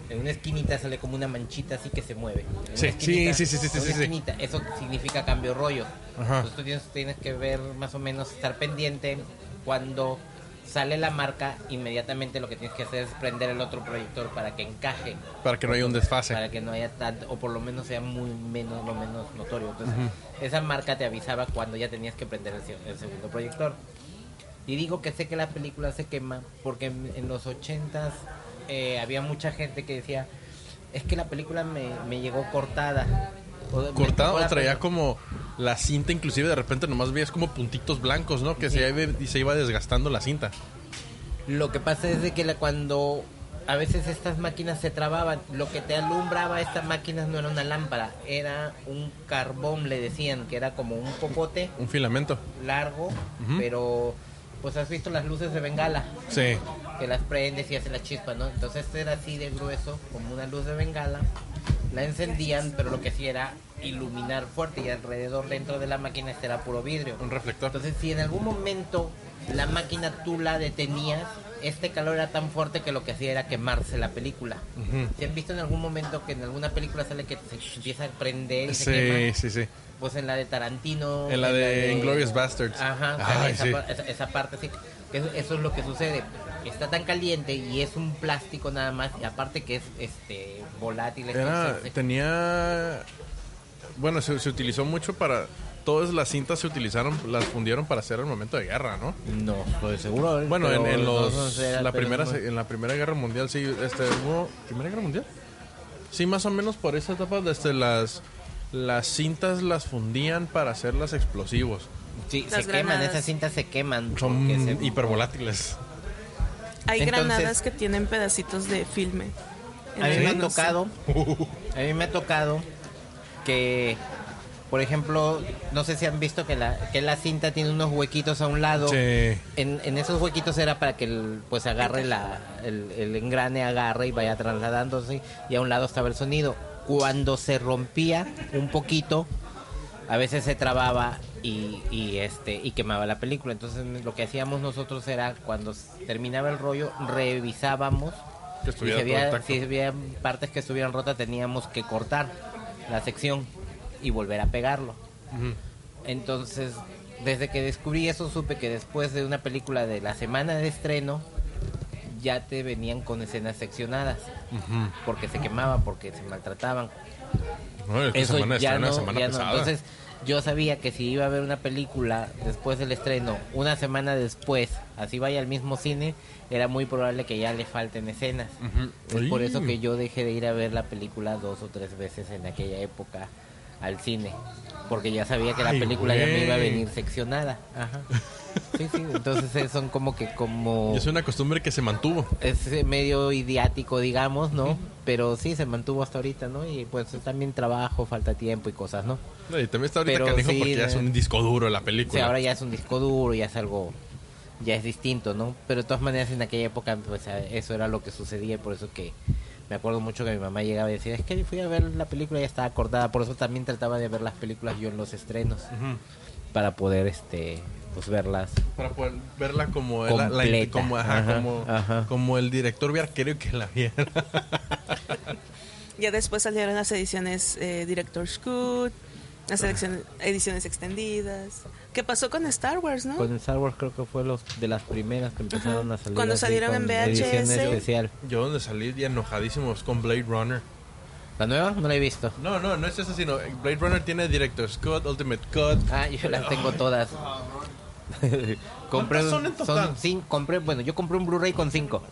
En una esquinita sale como una manchita así que se mueve. Sí, sí, sí, sí, sí, una sí. Eso significa cambio rollo. Ajá. Entonces tú tienes, tienes que ver más o menos, estar pendiente cuando sale la marca, inmediatamente lo que tienes que hacer es prender el otro proyector para que encaje Para que no haya un desfase. para que no haya tanto, o por lo menos sea muy menos, lo menos notorio. Entonces, esa marca te avisaba cuando ya tenías que prender el, se- el segundo proyector. Y digo que sé que la película se quema porque en, en los ochentas eh, había mucha gente que decía, es que la película me, me llegó cortada. Tocó o traía como la cinta, inclusive de repente nomás veías como puntitos blancos, ¿no? Que se, iba, se iba desgastando la cinta. Lo que pasa es de que la- cuando a veces estas máquinas se trababan, lo que te alumbraba a estas máquinas no era una lámpara, era un carbón, le decían, que era como un popote Un filamento. largo, pero pues has visto las luces de bengala, Sí. Que las prendes y hace la chispa, ¿no? Entonces este era así de grueso, como una luz de bengala, la encendían, pero lo que hacía era iluminar fuerte y alrededor dentro de la máquina este era puro vidrio. Un reflector. Entonces, si en algún momento la máquina tú la detenías, este calor era tan fuerte que lo que hacía era quemarse la película. Ujú. ¿Se han visto en algún momento que en alguna película sale que se empieza a prender y se Sí, quema? sí, sí. Pues en la de Tarantino. En la de Inglourious Basterds. Ajá, Ay, esa, sí. esa, esa parte sí. Que Eso, eso es lo que sucede. Está tan caliente y es un plástico nada más. Y aparte que es este volátil. Era, entonces, tenía... Bueno, se, se utilizó mucho para... Todas las cintas se utilizaron, las fundieron para hacer el momento de guerra, ¿no? No estoy seguro. Bueno, en, los, no sé, la primera, no- en la primera guerra mundial, sí, este, hubo... ¿Primera guerra mundial? Sí, más o menos por esa etapa, desde las, las cintas las fundían para hacerlas explosivos. Sí, Las se queman, esas cintas se queman. Son se- hipervolátiles. Hay Entonces- granadas que tienen pedacitos de filme. A mí me ha tocado, a mí me ha tocado que, por ejemplo, no sé si han visto que la, que la cinta tiene unos huequitos a un lado. Sí. En, en esos huequitos era para que el, pues agarre la, el, el engrane, agarre y vaya trasladándose y a un lado estaba el sonido. Cuando se rompía un poquito, a veces se trababa y, y, este y quemaba la película. Entonces lo que hacíamos nosotros era cuando terminaba el rollo revisábamos Que si había, si había partes que estuvieran rotas teníamos que cortar la sección y volver a pegarlo. Entonces, desde que descubrí eso, supe que después de una película de la semana de estreno, ya te venían con escenas seccionadas. Porque se quemaban, porque se maltrataban. No, es que Eso semana ya estreno, no, semana ya no. Entonces, yo sabía que si iba a ver una película después del estreno, una semana después, así vaya al mismo cine, era muy probable que ya le falten escenas. Es por eso que yo dejé de ir a ver la película dos o tres veces en aquella época al cine. Porque ya sabía que la Ay, película ya me iba a venir seccionada. Ajá. Sí, sí, entonces eh, son como que como... Es una costumbre que se mantuvo. Es eh, medio idiático, digamos, ¿no? Pero sí, se mantuvo hasta ahorita, ¿no? Y pues también trabajo, falta tiempo y cosas, ¿no? No, Y también está ahorita Pero canijo sí, porque ya es eh. un disco duro la Sí, película. ahora ya es un disco duro, ya es algo, ya es distinto, ¿no? Pero de todas maneras en aquella época pues a- eso era lo que sucedía y por eso que me acuerdo mucho que mi mamá llegaba y decía, es que fui a ver la película y ya estaba acordada, por eso también trataba de ver las películas yo en los estrenos, para poder, este, pues verlas. Para poder verla como, la- como, ajá, Ajá, como, ajá. como el director hubiera querido que la viera. Ya después salieron las ediciones eh, Director's Cut, las ediciones extendidas. ¿Qué pasó con Star Wars, no? Con Star Wars creo que fue los de las primeras que empezaron a salir. Cuando así, salieron en VHS. especial. Yo donde salí ya enojadísimos con Blade Runner. ¿La nueva? No la he visto. No, no, no es eso, sino Blade Runner tiene Director's Cut, Ultimate Cut. Ah, yo las tengo todas. compré ¿Cuántas son en total? cin- compré, bueno, yo compré un Blu-ray con cinco.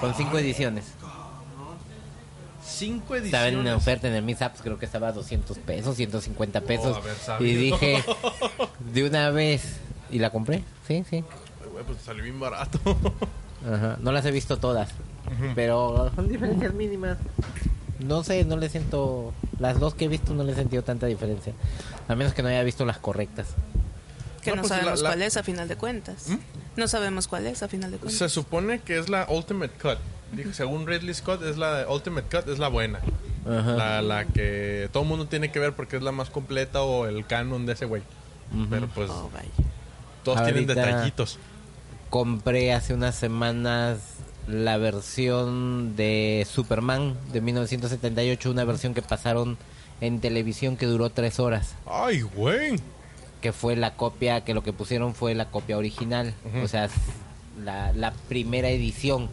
Con cinco ediciones. Cinco Estaba ediciones. en una oferta en el Miss Apps, creo que estaba a 200 pesos, 150 pesos. Oh, y dije, de una vez. ¿Y la compré? Sí, sí. Ay, güey, pues salió bien barato. Ajá. No las he visto todas. Pero son diferencias mínimas. No sé, no le siento. Las dos que he visto no le he sentido tanta diferencia. A menos que no haya visto las correctas. que No, no, pues, sabemos la- cuál es a final de cuentas. No sabemos cuál es a final de cuentas. Se supone que es la Ultimate Cut. Dijo, según Ridley Scott, es la Ultimate Cut, es la buena. Ajá. La, la que todo el mundo tiene que ver porque es la más completa o el canon de ese güey. Pero pues Oh, vaya. todos tienen detallitos. compré hace unas semanas la versión de Superman de 1978, una versión que pasaron en televisión que duró tres horas, Ay, güey. que fue la copia, que lo que pusieron fue la copia original, o sea, la, la primera edición.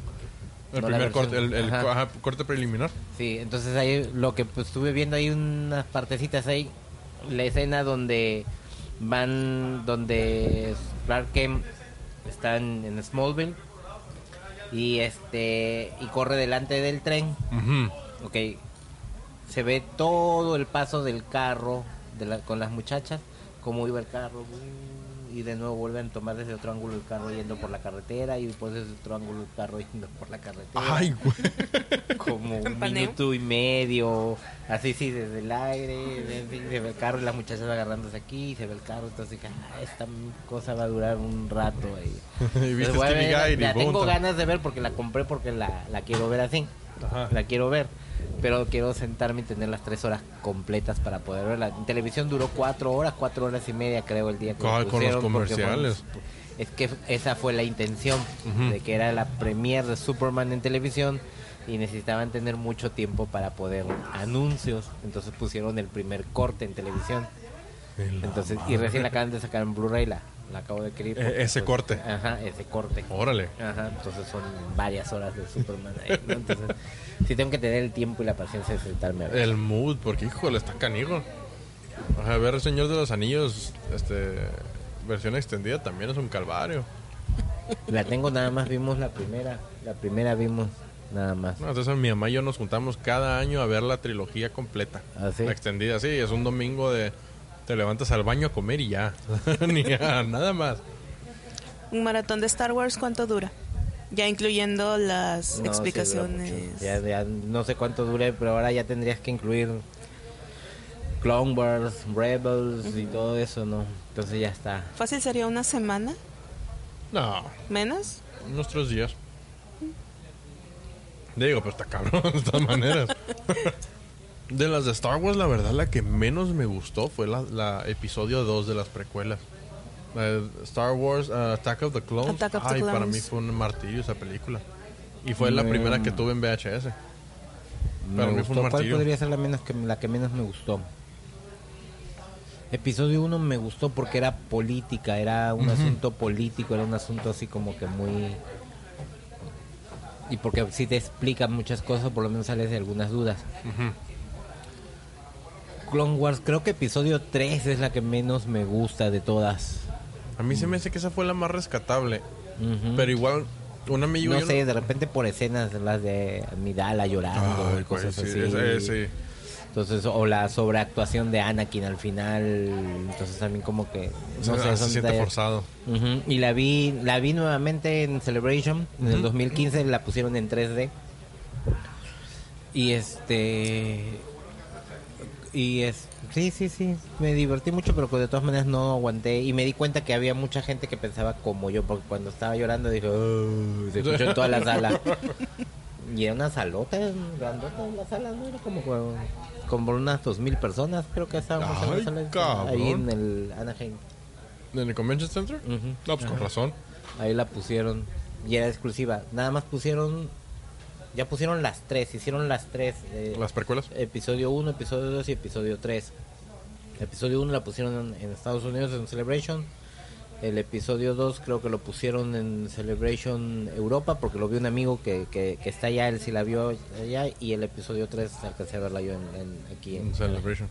El no primer corte, el, el Ajá. ajá, corte preliminar. Sí, entonces ahí lo que pues, estuve viendo ahí unas partecitas ahí, la escena donde van, donde Clark Kent está en, en Smallville y este y corre delante del tren, ok, se ve todo el paso del carro de la- con las muchachas, cómo iba el carro y de nuevo vuelven a tomar desde otro ángulo el carro yendo por la carretera y después desde otro ángulo el carro yendo por la carretera Ay, güey. como un minuto y medio, así sí, desde el aire, en fin, se ve el carro y las muchachas agarrándose aquí, se ve el carro, entonces dije, "Ah, esta cosa va a durar un rato ahí. Y viste la tengo ganas de ver porque la compré porque la, la quiero ver así, Ajá. la quiero ver, pero quiero sentarme y tener las tres horas completas para poder verla. En televisión duró cuatro horas, cuatro horas y media creo el día que lo con los porque comerciales. es que esa fue la intención de que era la premier de Superman en televisión y necesitaban tener mucho tiempo para poder anuncios entonces pusieron el primer corte en televisión entonces y recién la acaban de sacar en Blu-ray la, la acabo de querer E- ese corte. ajá ese corte Órale. ajá entonces son varias horas de Superman ahí, ¿no? entonces sí tengo que tener el tiempo y la paciencia de sentarme a ver El mood, porque híjole, está canijo. A ver, el Señor de los Anillos, este, versión extendida también es un calvario. la tengo nada más vimos la primera la primera vimos nada más No, entonces mi mamá y yo nos juntamos cada año a ver la trilogía completa. ¿Ah, sí? La extendida, sí, es un domingo de te levantas al baño a comer y ya. Ni a- nada más. Un maratón de Star Wars, ¿cuánto dura? Ya incluyendo las No, explicaciones. Ya, ya no sé cuánto dure, pero ahora ya tendrías que incluir Clone Wars, Rebels y todo eso, ¿no? Entonces ya está. Fácil sería una semana, No, menos. unos tres días. Digo, pues está cabrón, de todas maneras. De las de Star Wars, la verdad, la que menos me gustó fue la, la episodio 2 de las precuelas. De Star Wars uh, Attack of the Clones. Attack of the Ay, para mí fue un martirio esa película. Y fue la Me- primera que tuve en VHS. Me Para mí fue un ¿Cuál martirio. podría ser la, menos que, la que menos me gustó? Episodio 1 me gustó porque era política, era un asunto político, era un asunto así como que muy... Y porque sí te explica muchas cosas, por lo menos sales de algunas dudas. Clone Wars, creo que episodio 3 es la que menos me gusta de todas. A mí se me hace que esa fue la más rescatable. Pero igual, un amigo... no sé, de repente por escenas las de Midala llorando Ay, y cosas sí, así. ese- sí. Entonces, o la sobreactuación de Anakin al final, entonces también como que no sé, se siente detalles. forzado. Y la vi, la vi nuevamente en Celebration en el 2015, la pusieron en 3D. Y este y es sí, sí, sí, me divertí mucho, pero que de todas maneras no aguanté y me di cuenta que había mucha gente que pensaba como yo, porque cuando estaba llorando dije, "Oh", se escuchó en toda la sala. Y era una salota, grandota en la sala, ¿no? Era como, como unas dos mil personas, creo que estábamos en la sala. Ahí en el Anaheim. ¿En el Convention Center? No, pues con razón. Ahí la pusieron y era exclusiva. Nada más pusieron, ya pusieron las tres, hicieron las tres. eh, Las precuelas. episodio 1, episodio 2 y episodio 3. Episodio 1 la pusieron en, en Estados Unidos en Celebration. El episodio 2 creo que lo pusieron en Celebration Europa porque lo vio un amigo que, que, que está allá, él sí la vio allá. Y el episodio 3 alcancé a verla yo en, en- aquí en En Celebration.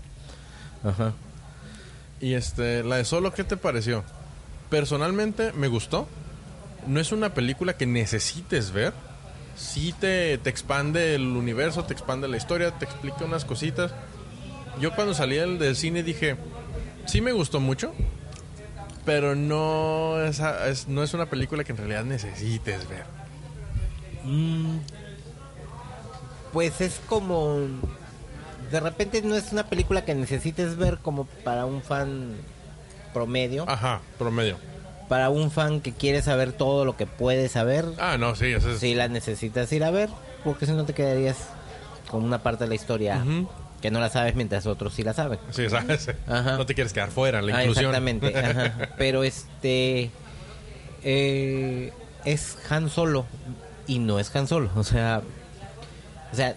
Ajá. Y este, la de Solo, ¿qué te pareció? Personalmente me gustó. No es una película que necesites ver. Sí te, te expande el universo, te expande la historia, te explica unas cositas. Yo cuando salí del, del cine dije, sí me gustó mucho, pero no es, es- no es una película que en realidad necesites ver. Mm, pues es como de repente no es una película que necesites ver como para un fan promedio, Ajá, promedio. Para un fan que quiere saber todo lo que puede saber, Ah, no, sí, eso es... si la necesitas ir a ver, porque si no te quedarías con una parte de la historia que no la sabes mientras otros sí la saben. Sí, ¿sabes? Ajá. No te quieres quedar fuera, la Ah, inclusión. exactamente, ajá. pero este eh, es Han Solo y no es Han Solo, o sea, o sea,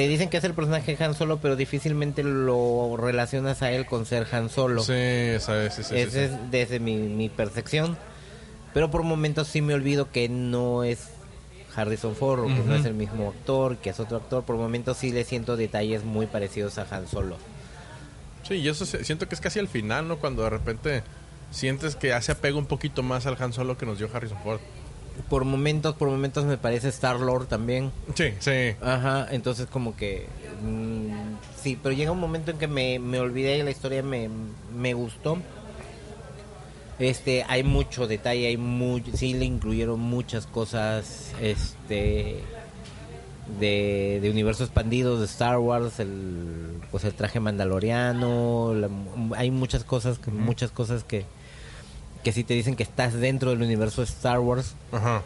te dicen que es el personaje Han Solo, pero difícilmente lo relacionas a él con ser Han Solo. Sí, sabes, sí, sí, Ese sí. es desde mi, mi percepción. Pero por momentos sí me olvido que no es Harrison Ford, o que no es el mismo actor, que es otro actor. Por momentos sí le siento detalles muy parecidos a Han Solo. Sí, y eso siento que es casi al final, ¿no? Cuando de repente sientes que ya se apega un poquito más al Han Solo que nos dio Harrison Ford. Por momentos, por momentos me parece Star Lord también. Sí, sí. Ajá, entonces como que... mm, sí, pero llega un momento en que me, me olvidé y la historia me, me gustó. Este, hay mucho detalle, hay muy, sí le incluyeron muchas cosas, este, de, de universo expandido, de Star Wars, el, pues el traje mandaloriano, la- hay muchas cosas, que, muchas cosas que, que sí te dicen que estás dentro del universo de Star Wars, Ajá.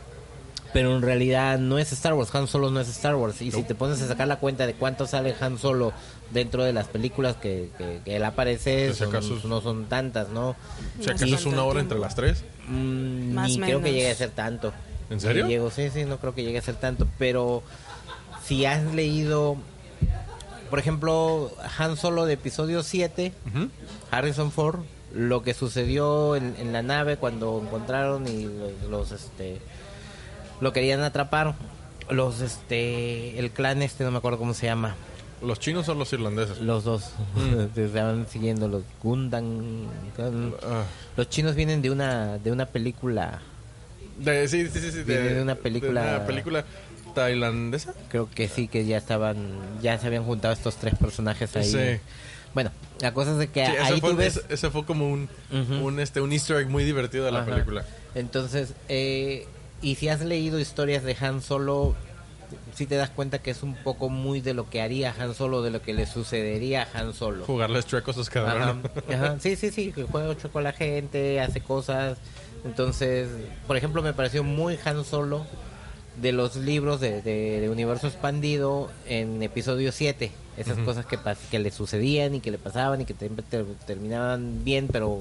pero en realidad no es Star Wars, Han Solo no es Star Wars. Y si te pones a sacar la cuenta de cuánto sale Han Solo dentro de las películas que, que, que él aparece, si son- acaso es- no son tantas, ¿no? Si acaso Sí. es una hora entre las tres. Mm, Más ni creo que menos. llegue a ser tanto. ¿En serio? Ni llego- sí, sí, no creo que llegue a ser tanto. Pero si has leído, por ejemplo, Han Solo de episodio 7, Ujú. Harrison Ford, lo que sucedió en, en la nave cuando encontraron y los, los, este lo querían atrapar. Los este el clan este no me acuerdo cómo se llama. ¿Los chinos o los irlandeses? los dos. Se estaban siguiendo los Gundam. Ah, los chinos vienen de una de una película. De, sí, sí, sí, de una película- de una película tailandesa. creo que sí que ya estaban ya se habían juntado estos tres personajes ahí. Bueno la cosa es de que Sí, ahí fue, tú ves ese- ese fue como un, este, un easter egg muy divertido de la Ajá. película. Entonces, eh, y si has leído historias de Han Solo, si te das cuenta que es un poco muy de lo que haría Han Solo, de lo que le sucedería a Han Solo. Jugarles chuecos a sus Ajá, ajá. Sí, sí, sí, que juega ocho con la gente, hace cosas. Entonces, por ejemplo, me pareció muy Han Solo de los libros de, de- de Universo Expandido en episodio 7. Esas cosas que, que le sucedían y que le pasaban y que te- te- terminaban bien, pero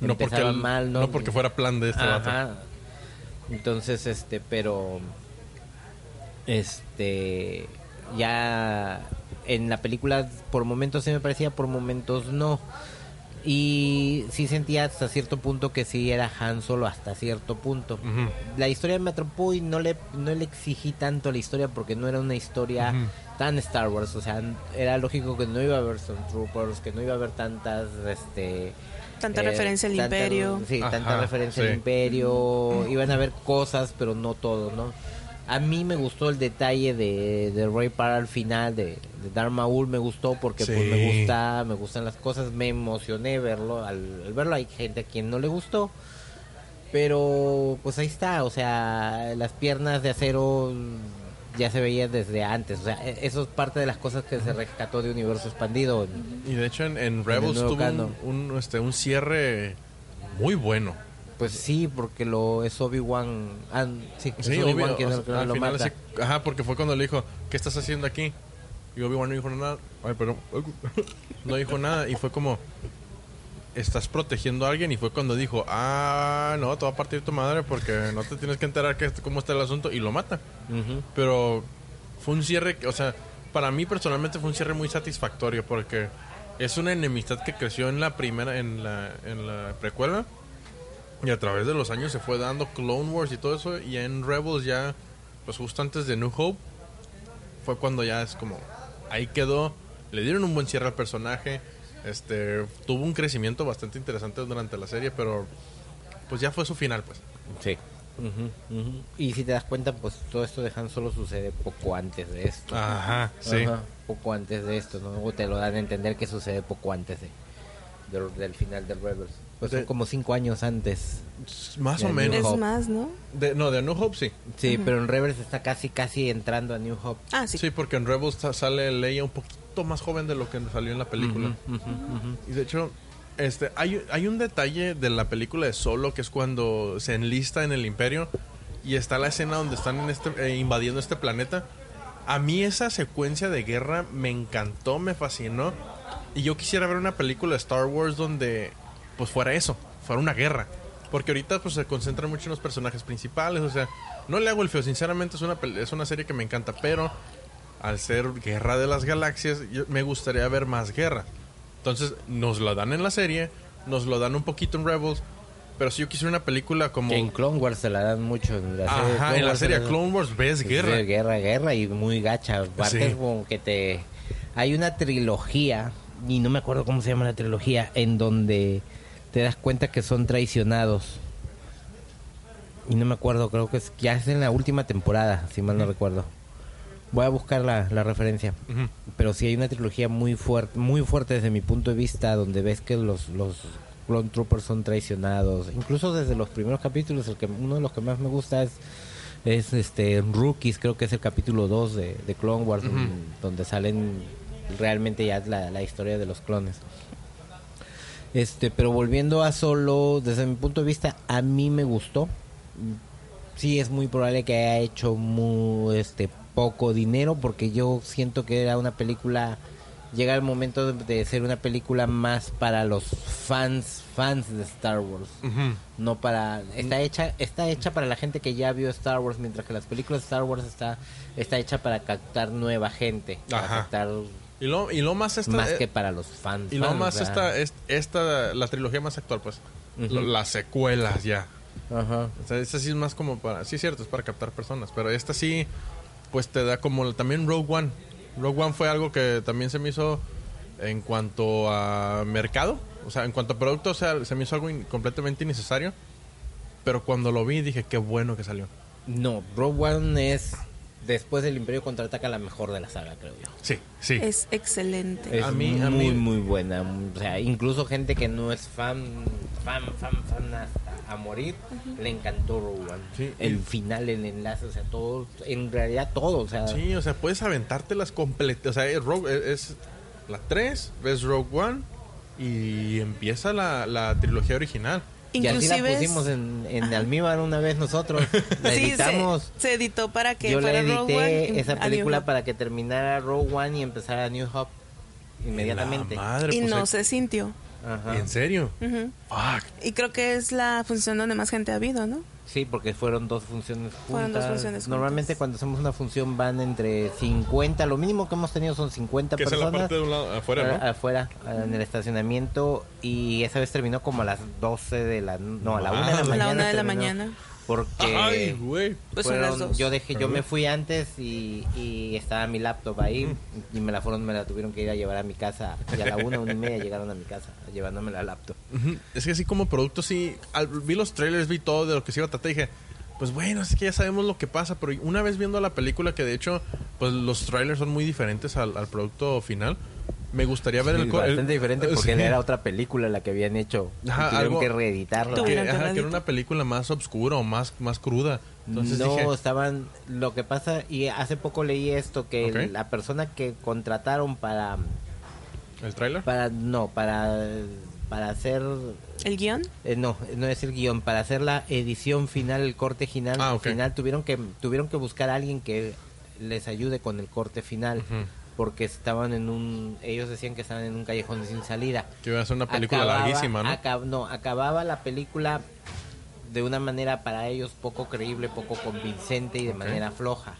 No porque, empezaban el- mal, ¿no? no porque fuera plan de este vato. Ajá. Entonces, este, pero este ya en la película por momentos sí me parecía, por momentos no. Y sí sentía hasta cierto punto que sí era Han Solo hasta cierto punto. La historia me atrapó y no le, no le exigí tanto la historia porque no era una historia tan Star Wars. O sea, era lógico que no iba a haber Stormtroopers, que no iba a haber tantas, este... Tanta eh, referencia al tanta- imperio. Sí, tanta referencia sí. al imperio. Iban a haber cosas, pero no todo, ¿no? A mí me gustó el detalle de, de Ray Park al final, de, de Darth Maul, me gustó porque pues, me gusta, me gustan las cosas, me emocioné verlo, al, al verlo hay gente a quien no le gustó, pero pues ahí está, o sea, las piernas de acero ya se veían desde antes, o sea, e- eso es parte de las cosas que se rescató de Universo Expandido. Y de hecho en, en Rebels tuvo un, este, un cierre muy bueno. Pues sí, porque lo es Obi-Wan, ah, sí, es Sí, Obi-Wan quien o lo- sea, al lo final mata. ajá, porque fue cuando le dijo, ¿qué estás haciendo aquí? Y Obi-Wan no dijo nada. Ay, perdón. No dijo nada y fue como, estás protegiendo a alguien y fue cuando dijo, ah, no, te va a partir tu madre porque no te tienes que enterar que, cómo está el asunto y lo mata. Pero fue un cierre, que- o sea, para mí personalmente fue un cierre muy satisfactorio porque es una enemistad que creció en la primera, en la, en la precuela y a través de los años se fue dando Clone Wars y todo eso y en Rebels ya, pues justo antes de New Hope, fue cuando ya es como, ahí quedó, le dieron un buen cierre al personaje, este, tuvo un crecimiento bastante interesante durante la serie, pero pues ya fue su final, pues. Sí. Ujú, ujú. Y si te das cuenta, pues todo esto de Han Solo sucede poco antes de esto. Ajá, sí. Ajá, poco antes de esto, ¿no? O te lo dan a entender que sucede poco antes de, del- del final de Rebels. Pues son como cinco años antes. Más o menos. Es más, ¿no? De- no, de New Hope sí. Sí, pero en Rebels está casi, casi entrando a New Hope. Ah, sí. Sí, porque en Rebels sa- sale Leia un poquito más joven de lo que salió en la película. Y de hecho, este, hay, hay un detalle de la película de Solo que es cuando se enlista en el Imperio y está la escena donde están en este, eh, invadiendo este planeta. A mí esa secuencia de guerra me encantó, me fascinó. Y yo quisiera ver una película de Star Wars donde pues fuera eso, fuera una guerra. Porque ahorita pues se concentra mucho en los personajes principales, o sea, no le hago el feo, sinceramente es una, es una serie que me encanta, pero al ser Guerra de las Galaxias, yo- me gustaría ver más guerra. Entonces, nos lo dan en la serie, nos lo dan un poquito en Rebels, pero si yo quisiera una película como... Que en Clone Wars se la dan mucho. En la serie Clone en la Wars se serie dan- Clone Wars ves Es guerra. guerra, guerra y muy gacha. Sí. que te... Hay una trilogía, y no me acuerdo cómo se llama la trilogía, en donde te das cuenta que son traicionados. Y no me acuerdo, creo que es, ya es en la última temporada, si mal no recuerdo. Voy a buscar la, la referencia. Pero sí hay una trilogía muy fuerte, muy fuerte desde mi punto de vista, donde ves que los, los Clone Troopers son traicionados. Incluso desde los primeros capítulos, el que uno de los que más me gusta es, es este Rookies, creo que es el capítulo 2 de, de Clone Wars, donde salen realmente ya la, la historia de los clones. Este, pero volviendo a solo, desde mi punto de vista, a mí me gustó. Sí, es muy probable que haya hecho muy, este, poco dinero porque yo siento que era una película llega el momento de, de ser una película más para los fans fans de Star Wars no para está hecha está hecha para la gente que ya vio Star Wars mientras que las películas de Star Wars está está hecha para captar nueva gente para Ajá. captar Y lo, y lo más esta, más eh, que para los fans y lo fans, más esta, es- esta, la trilogía más actual, pues. Las secuelas ya. Ajá. O sea, esta sí es más como para... Sí, es cierto, es para captar personas. Pero esta sí, pues te da como... También Rogue One. Rogue One fue algo que también se me hizo en cuanto a mercado. O sea, en cuanto a producto, o sea, se me hizo algo in- completamente innecesario. Pero cuando lo vi dije, qué bueno que salió. no Rogue One es después del Imperio contraataca la mejor de la saga creo yo Sí, sí. Es excelente. Es A mí- muy, a mí- muy buena. O sea, incluso gente que no es fan, fan, fan, fan hasta a morir, le encantó Rogue One. Sí, el y- final, el enlace, o sea, todo, en realidad todo, o sea, Sí, o sea, puedes aventártelas completas. O sea, es, Rogue- es- es la 3, ves Rogue One y empieza la, la trilogía original. Y así la Inclusive pusimos en, en almíbar una vez nosotros. La Sí, se- editamos. se, editó para que Yo la fuera Rogue One edité y- esa película para que terminara Rogue One y empezara New Hope inmediatamente. La madre, y pues, no eh, se sintió. Ajá. ¿En serio? Ujú. Fuck. Y creo que es la función donde más gente ha habido, ¿no? Sí, porque fueron dos funciones juntas. Fueron dos funciones juntas. Normalmente cuando hacemos una función van entre 50, lo mínimo que hemos tenido son 50 Que es en personas. la parte de un lado, afuera, a- ¿no? Afuera, en el estacionamiento. Y esa vez terminó como a las 12 de la... No, a la 1 de la Madre. A mañana. la una de la mañana. Porque... Ay, güey. Pues fueron- yo dejé, yo me fui antes y, y estaba mi laptop ahí y me la fueron, me la tuvieron que ir a llevar a mi casa y a la una, una y media llegaron a mi casa llevándome la laptop. Es que así como producto, sí. al- vi los trailers, vi todo de lo que se iba a tratar y dije, pues bueno, es que ya sabemos lo que pasa. Pero una vez viendo la película, que de hecho, pues los trailers son muy diferentes al, al producto final, me gustaría ver Sí, el. co- el- bastante diferente porque sí. era otra película la que habían hecho. Ajá, tuvieron algo- que reeditarla. Que, que ajá, que era una película más oscura o más, más cruda. Entonces no, dije, estaban. Lo que pasa, y hace poco leí esto: que la persona que contrataron para. ¿el trailer? para no, para. Para hacer. ¿El guion? eh, no, no es el guion. Para hacer la edición final, el corte final, Ah, final tuvieron que tuvieron que buscar a alguien que les ayude con el corte final. Porque estaban en un. Ellos decían que estaban en un callejón sin salida. Que iba a ser una película Acababa- larguísima, ¿no? acab- no, acababa la película de una manera para ellos poco creíble, poco convincente y de manera floja.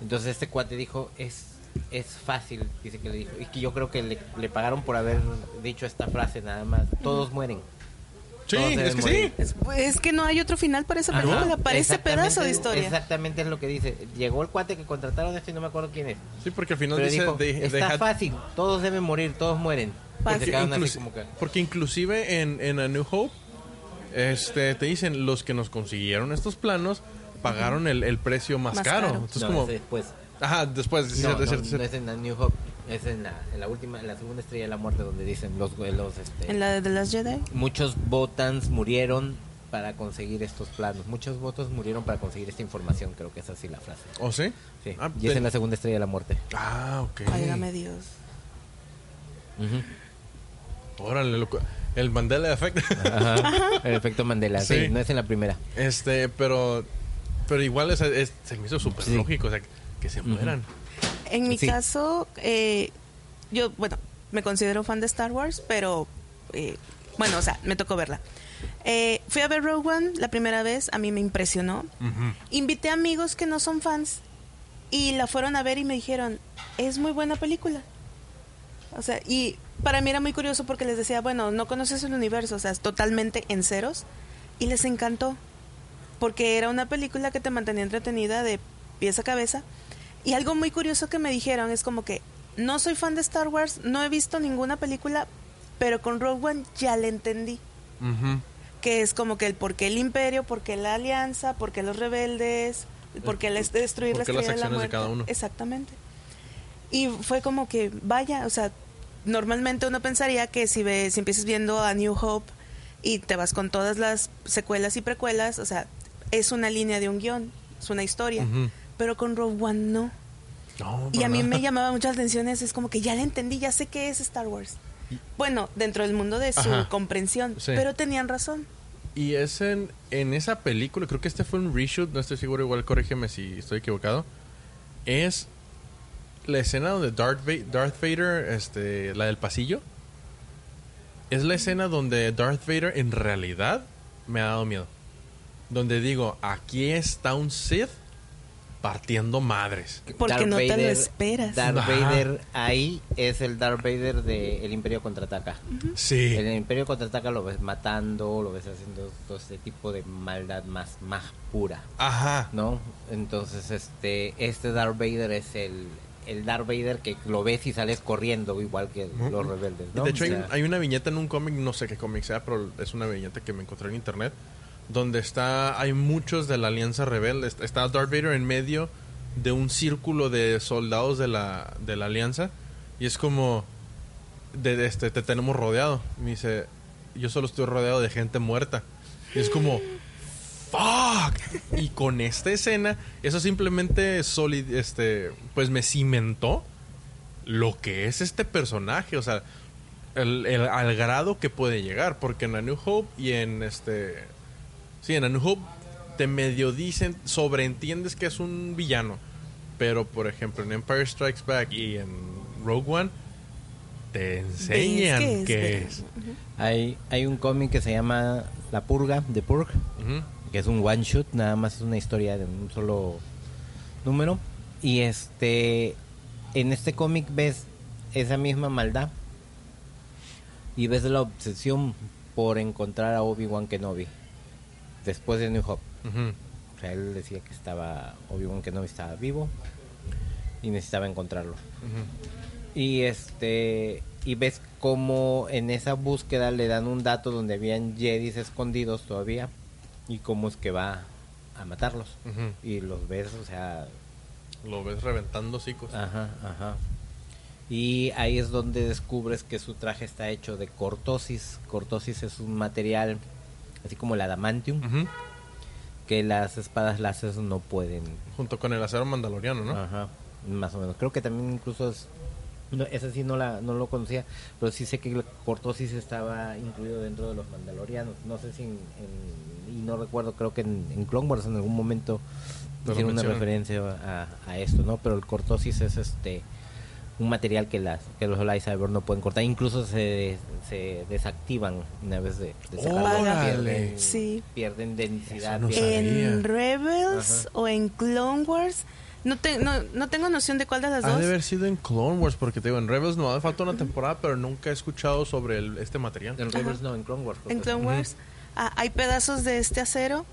Entonces este cuate dijo, es, es fácil, dice que le dijo. Y que yo creo que le, le pagaron por haber dicho esta frase nada más. Todos mueren. Sí, es que morir. sí. Es, es que no hay otro final para esa Ajá, película, para ese pedazo de historia. Exactamente es lo que dice. Llegó el cuate que contrataron esto y no me acuerdo quién es. Sí, porque al final Pero dice... dijo, they- they está had- fácil, todos deben morir, todos mueren. Así inclusi- como que... porque inclusive en, en A New Hope este te dicen los que nos consiguieron estos planos pagaron el, el precio más, Más caro. caro. Entonces No, como ese después. ajá, después No, cierto, no, cierto, no cierto. es en la New Hope, es en la, en la última, en la segunda estrella de la muerte donde dicen los, los este, En la de The Last Jedi. muchos votans murieron para conseguir estos planos, muchos votos murieron para conseguir esta información, creo que es así la frase. ¿O sí? Sí, Ah, y es en la segunda estrella de la muerte. Ah, ok. Válgame Dios. Órale, loco. El Mandela Effect. Ajá. El efecto Mandela, sí. Sí. no es en la primera. este, pero pero igual es, es- se me hizo súper Sí. lógico, o sea, que se mueran. En mi Sí. caso, eh, yo, bueno, me considero fan de Star Wars, pero, eh, bueno, o sea, me tocó verla. Eh, fui a ver Rogue One la primera vez, a mí me impresionó. Ujú. Invité amigos que no son fans y la fueron a ver y me dijeron, es muy buena película. O sea, y para mí era muy curioso porque les decía, bueno, no conoces el universo, o sea, es totalmente en ceros. Y les encantó. Porque era una película que te mantenía entretenida de pies a cabeza. Y algo muy curioso que me dijeron es como que no soy fan de Star Wars, no he visto ninguna película, pero con Rogue One ya le entendí que es como que el por qué el imperio, por qué la alianza, por qué los rebeldes, por qué el est- destruir por la qué las estrella de la acciones de muerte. cada uno. Exactamente. Y fue como que, vaya, o sea, normalmente uno pensaría que si, ves, si empiezas viendo a New Hope y te vas con todas las secuelas y precuelas, o sea, es una línea de un guion, es una historia. Pero con Rogue One no. No, Y a mí me llamaba mucho la atención eso, es como que ya le entendí, ya sé qué es Star Wars. Bueno, dentro del mundo de su Ajá. comprensión, Sí. pero tenían razón. Y es en, en esa película, creo que este fue un reshoot, no estoy seguro, igual corrígeme si estoy equivocado. Es la escena donde Darth, Va- Darth Vader, este, la del pasillo, es la escena donde Darth Vader en realidad me ha dado miedo. Donde digo, aquí está un Sith partiendo madres. Porque no te lo esperas. Darth Ajá. Vader ahí es el Darth Vader de El Imperio Contraataca. Sí. En el Imperio Contraataca lo ves matando, lo ves haciendo todo este tipo de maldad más, más pura, Ajá. ¿no? Entonces, este, este Darth Vader es el, el Darth Vader que lo ves y sales corriendo, igual que los rebeldes, ¿no? De hecho, O hay, sea, hay una viñeta en un cómic, no sé qué cómic sea, pero es una viñeta que me encontré en internet, donde está, hay muchos de la Alianza Rebelde. Est- Está Darth Vader en medio de un círculo de soldados de la, de la Alianza, y es como, este, te tenemos rodeado. Me dice, yo solo estoy rodeado de gente muerta. Y es como, fuck. Y con esta escena, eso simplemente solid, este, pues me cimentó lo que es este personaje. O sea, el- el- al grado que puede llegar. Porque en A New Hope y en este. Sí, en A New Hope te medio dicen, sobreentiendes que es un villano. Pero por ejemplo, en Empire Strikes Back y en Rogue One, te enseñan Ves que que es. es- Hay, hay un cómic que se llama La Purga, The Purge, Ujú. que es un one shot, nada más es una historia de un solo número. Y este, en este cómic ves esa misma maldad y ves la obsesión por encontrar a Obi-Wan Kenobi después de New Hope. O sea, él decía que estaba Obi-Wan Kenobi estaba vivo y necesitaba encontrarlo. Y este y ves cómo en esa búsqueda le dan un dato donde habían Jedis escondidos todavía y cómo es que va a matarlos. Y los ves, o sea, Lo ves reventando hocicos. ajá, ajá. Y ahí es donde descubres que su traje está hecho de cortosis. Cortosis es un material así como el adamantium que las espadas láser no pueden Junto con el acero mandaloriano, ¿no? Ajá, más o menos. Creo que también incluso es... No, esa sí no, la, no lo conocía, pero sí sé que la cortosis estaba incluido dentro de los mandalorianos. No sé si en... en- y no recuerdo, creo que en, en Clone Wars en algún momento hicieron una referencia a, a esto, ¿no? Pero el cortosis es este un material que las que los lightsaber no pueden cortar incluso se, se desactivan una vez de, de sacarlo. ¡Órale! pierden, Sí. pierden densidad no. En Rebels Ajá. o en Clone Wars. No, te- no, no tengo noción de cuál de las Ha dos. de haber sido en Clone Wars, porque te digo, en Rebels no hace falta una temporada, pero nunca he escuchado sobre el- este material. en Rebels no en Clone Wars En que Clone Wars ah, hay pedazos de este acero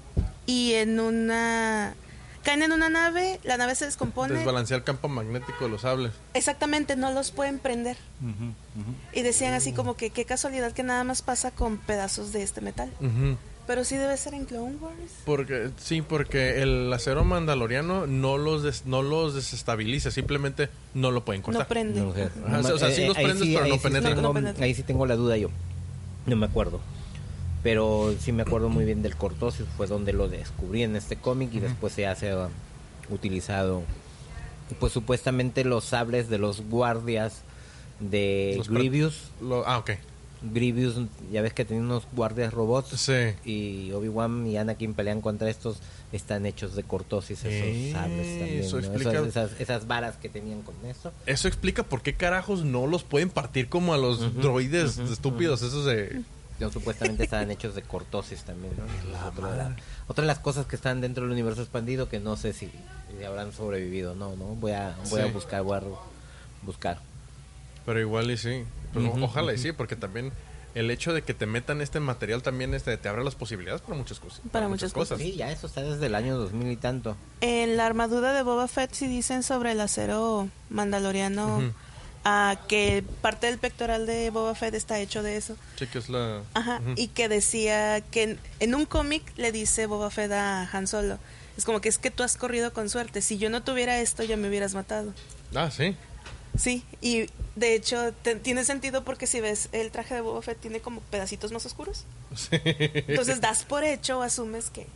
y en una... Caen en una nave, la nave se descompone. Desbalancea el campo magnético de los sables. Exactamente, no los pueden prender. Y decían así como que qué casualidad que nada más pasa con pedazos de este metal. Pero sí debe ser en Clone Wars. Porque, sí, porque el acero mandaloriano no los, des- no los desestabiliza, simplemente no lo pueden cortar. No prende. No, o sea, Ajá, o sea, sí eh, los ahí prendes, pero ahí no sí penetran. tengo- No penetran. ahí sí tengo la duda yo. No me acuerdo. Pero sí me acuerdo muy bien del cortosis. Fue donde lo descubrí en este cómic y después se hace uh, utilizado. Pues supuestamente los sables de los guardias de Los Grievous. Lo- ah, ok. Grievous, ya ves que tenía unos guardias robots. Sí. Y Obi-Wan y Anakin pelean contra estos. Están hechos de cortosis esos Eh, sables también. eso ¿no? explica- Esas, esas, esas varas que tenían con eso. Eso explica por qué carajos no los pueden partir como a los droides ujú, estupidos, esos de... No, supuestamente estaban hechos de cortosis también, ¿no? De la- otra de las cosas que están dentro del universo expandido que no sé si, si habrán sobrevivido, no, no, voy a, voy Sí. a buscar, voy a buscar. Pero igual y sí. Pero Ujú, ojalá y sí, porque también el hecho de que te metan este material también este, te abre las posibilidades para muchas cosas. Para muchas Sí, ya eso está desde el año 2000 y tanto. En la armadura de Boba Fett sí dicen sobre el acero mandaloriano. Ah, que parte del pectoral de Boba Fett está hecho de eso. Sí, que es la... Ajá, y que decía que en, en un cómic le dice Boba Fett a Han Solo. Es como que es que tú has corrido con suerte. Si yo no tuviera esto, ya me hubieras matado. Ah, sí. Sí, y de hecho te- tiene sentido porque si ves el traje de Boba Fett tiene como pedacitos más oscuros. Sí. Entonces das por hecho o asumes que,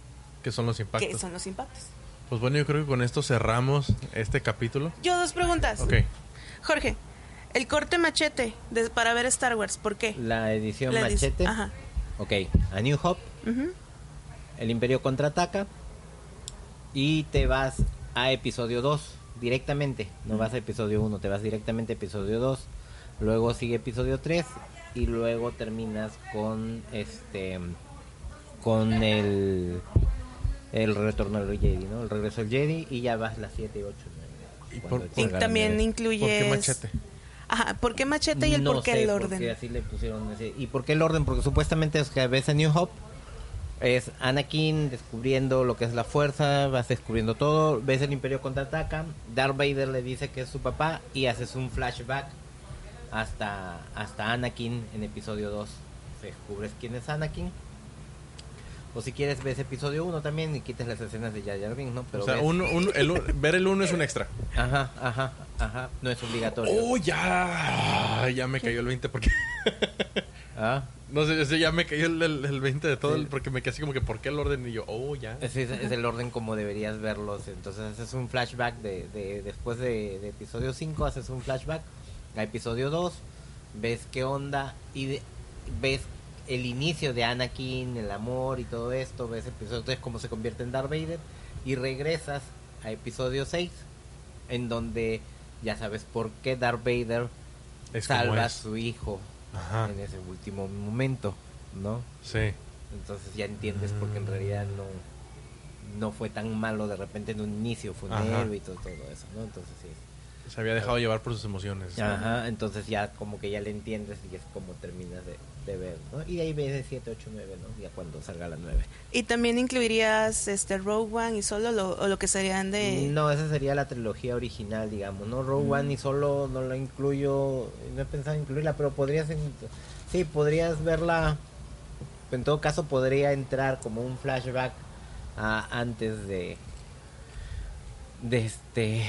que son los que impactos. son los impactos. Pues bueno, yo creo que con esto cerramos este capítulo. Yo dos preguntas. Ok. Jorge, el corte machete de- para ver Star Wars, ¿por qué? La edición La edición- machete. Ajá. Ok, a New Hope, Ujú. el Imperio contraataca y te vas a episodio 2 directamente. No vas a episodio 1, te vas directamente a episodio 2. Luego sigue episodio 3 y luego terminas con este con el el retorno del Jedi, ¿no? El regreso del Jedi y ya vas las 7 y 8 ¿Y por- Y también incluye... ¿Por qué machete? Ajá, ¿por qué machete y el no por qué sé el orden? qué así le pusieron ese- ¿Y por qué el orden? Porque supuestamente es que ves a New Hope, es Anakin descubriendo lo que es la fuerza, vas descubriendo todo, ves el Imperio contraataca, Darth Vader le dice que es su papá y haces un flashback hasta, hasta Anakin en episodio 2. Descubres quién es Anakin. O si quieres ves episodio 1 también y quites las escenas de Jar Jar Binks, ¿no? Pero o sea, ves- uno, uno- el un- ver el uno es un extra. Ajá, ajá, ajá, no es obligatorio. ¡Oh, ya! Ya me cayó el 20 porque... Ah. No sé, ese ya me cayó el, el, el 20 de todo, Sí. el- porque me quedé así como que, ¿por qué el orden? Y yo, oh, ya. Ese es, es el orden como deberías verlos. Entonces haces un flashback de, de- después de, de episodio 5, haces un flashback a episodio 2, ves qué onda y de- ves el inicio de Anakin, el amor y todo esto, ves episodio 3 cómo se convierte en Darth Vader y regresas a episodio 6 en donde ya sabes por qué Darth Vader Es salva a su hijo Ajá. en ese último momento, ¿no? Sí. Entonces ya entiendes porque en Mm. realidad no no fue tan malo de repente en un inicio, fue un héroe y todo, todo eso, ¿no? Entonces sí. Se había dejado llevar por sus emociones. Ajá, entonces ya como que ya le entiendes y es como terminas de, de ver, ¿no? Y de ahí ves de 7, 8, 9, ¿no? Ya cuando salga la 9. ¿Y también incluirías este Rogue One y solo lo, o lo que serían de... No, esa sería la trilogía original, digamos, ¿no? Rogue One y solo no la incluyo, no he pensado en incluirla, pero podrías, en- sí, podrías verla, en todo caso podría entrar como un flashback a- antes de, de este,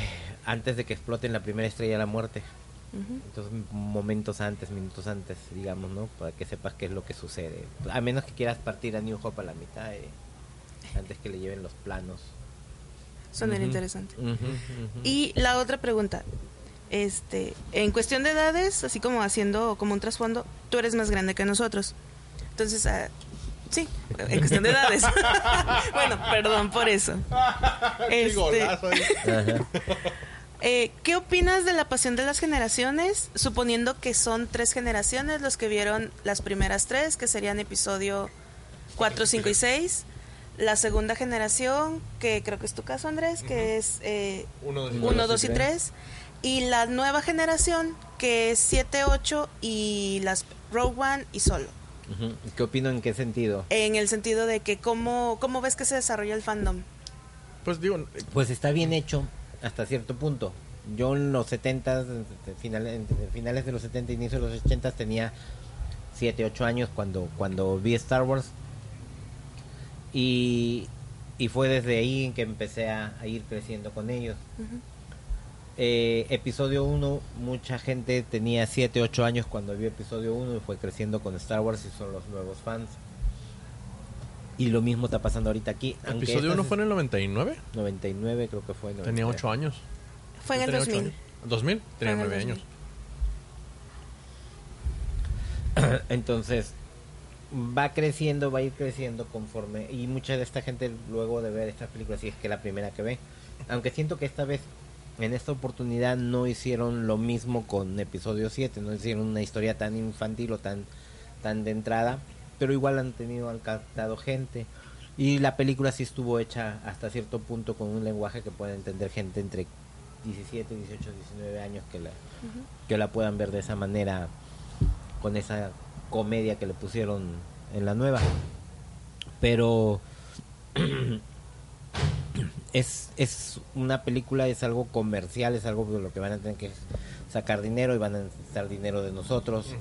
antes de que exploten la primera estrella de la muerte. Entonces, momentos antes, minutos antes, digamos, ¿no? Para que sepas qué es lo que sucede. A menos que quieras partir a New Hope a la mitad, eh, antes que le lleven los planos. Sonaría Ujú. interesante. Y la otra pregunta, este, en cuestión de edades, así como haciendo como un trasfondo, tú eres más grande que nosotros. Entonces, ah, sí, en cuestión de edades. bueno, perdón por eso. Este. Eh, ¿Qué opinas de la pasión de las generaciones? Suponiendo que son tres generaciones los que vieron las primeras tres, que serían episodio 4, 5 y 6. La segunda generación, que creo que es tu caso, Andrés, que es eh, Uno, dos, y 1, tres. 2 y 3. Y la nueva generación, que es 7, 8 y las Rogue One y solo. ¿Qué opino en qué sentido? En el sentido de que cómo, cómo ves que se desarrolla el fandom. Pues digo, Pues está bien hecho hasta cierto punto. Yo en los 70, finales, finales de los 70 inicios de los 80 tenía 7, 8 años cuando, cuando vi Star Wars. Y, y fue desde ahí en que empecé a, a ir creciendo con ellos. Ujú. Eh, episodio 1, mucha gente tenía 7, 8 años cuando vio episodio 1 y fue creciendo con Star Wars y son los nuevos fans. Y lo mismo está pasando ahorita aquí. aunque episodio estas 1 es- fue en el 99. 99 creo que fue. Tenía 8 años. Fue en el tenía ocho 2000. años. ¿2000? Tenía en el 9 2000. años. Entonces, va creciendo, va a ir creciendo conforme. Y mucha de esta gente, luego de ver estas películas, si es que la primera que ve. Aunque siento que esta vez, en esta oportunidad, no hicieron lo mismo con episodio 7. No hicieron una historia tan infantil o tan, tan de entrada. Pero igual han tenido, han captado gente. Y la película sí estuvo hecha hasta cierto punto con un lenguaje que puede entender gente entre 17, 18, 19 años que la, que la puedan ver de esa manera con esa comedia que le pusieron en la nueva. Pero es, es una película, es algo comercial, es algo de lo que van a tener que sacar dinero y van a necesitar dinero de nosotros.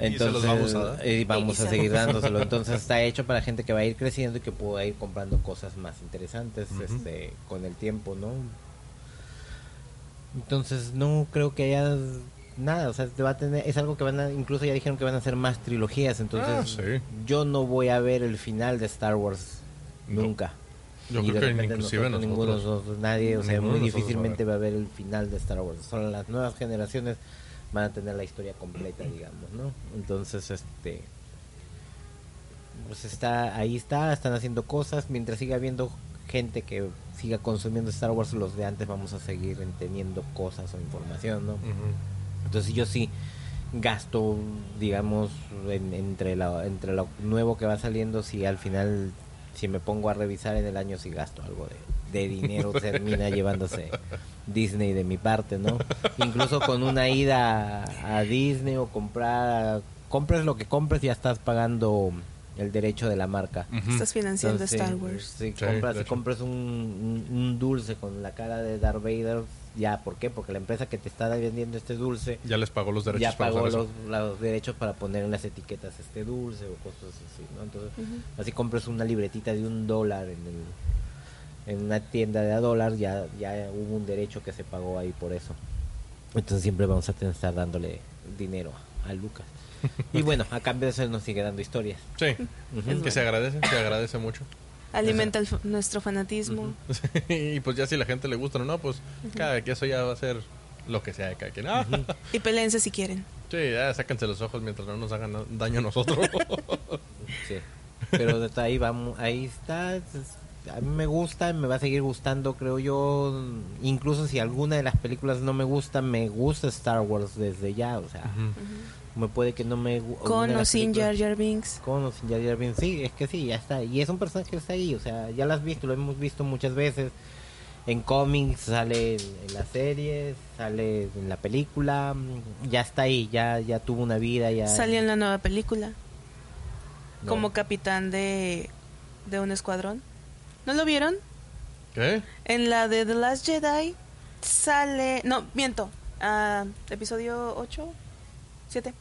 Y se los vamos a dar. y vamos a se- seguir dándoselo. Entonces está hecho para gente que va a ir creciendo y que pueda ir comprando cosas más interesantes este, con el tiempo, ¿no? Entonces no creo que haya nada, o sea, te va a tener, es algo que van a, incluso ya dijeron que van a hacer más trilogías, entonces Ah, sí. yo no voy a ver el final de Star Wars No. nunca. Yo Y creo de que repente inclusive nosotros, ninguno de nosotros. nosotros, nadie, o sea, Ninguno muy va a difícilmente va a ver el final de Star Wars. Solo las nuevas generaciones van a tener la historia completa, digamos, ¿no? Entonces, este pues está ahí está, están haciendo cosas, mientras siga habiendo gente que siga consumiendo Star Wars, los de antes vamos a seguir teniendo cosas o información, ¿no? Ujú. Entonces yo sí gasto, digamos, en- entre, la, entre lo nuevo que va saliendo, si al final, si me pongo a revisar en el año, si gasto algo de, de dinero, termina llevándose Disney de mi parte, ¿no? Incluso con una ida a, Disney o comprar, compres lo que compres, ya estás pagando el derecho de la marca. Estás financiando Entonces, Star Wars. Si Sí, compras, si compras un, un- un dulce con la cara de Darth Vader, ya, ¿por qué? Porque la empresa que te está vendiendo este dulce Ya les pagó los derechos ya pagó los, derechos para poner en las etiquetas este dulce o cosas así, ¿no? Entonces, así compras una libretita de un dólar en el en una tienda de a dólar, ya, ya hubo un derecho que se pagó ahí por eso. Entonces siempre vamos a tener estar dándole dinero a Lucas. Y bueno, a cambio de eso él nos sigue dando historias. Sí, Ujú. que se agradece, se agradece mucho. Alimenta el f- nuestro fanatismo. y pues ya si la gente le gusta o no, pues cada que eso ya va a ser lo que sea de cada quien. Ah, Y peleense si quieren. sí, ya sáquense los ojos mientras no nos hagan daño a nosotros. Sí. Pero ahí vamos, ahí está. A mí me gusta, me va a seguir gustando, creo yo. Incluso si alguna de las películas no me gusta, me gusta Star Wars desde ya. O sea, me puede que no me Con o sin Jar Jar Binks. Con o sin Jar Jar Binks. Sí, es que sí, ya está. Y es un personaje que está ahí, o sea, ya lo has visto, lo hemos visto muchas veces. En cómics, sale en, en las series, sale en la película. Ya está ahí, ya, ya tuvo una vida, ya... Salió en la nueva película. No. Como capitán de, de un escuadrón. ¿No lo vieron? ¿Qué? En la de The Last Jedi sale... No, miento. Ah, episodio 8, 7.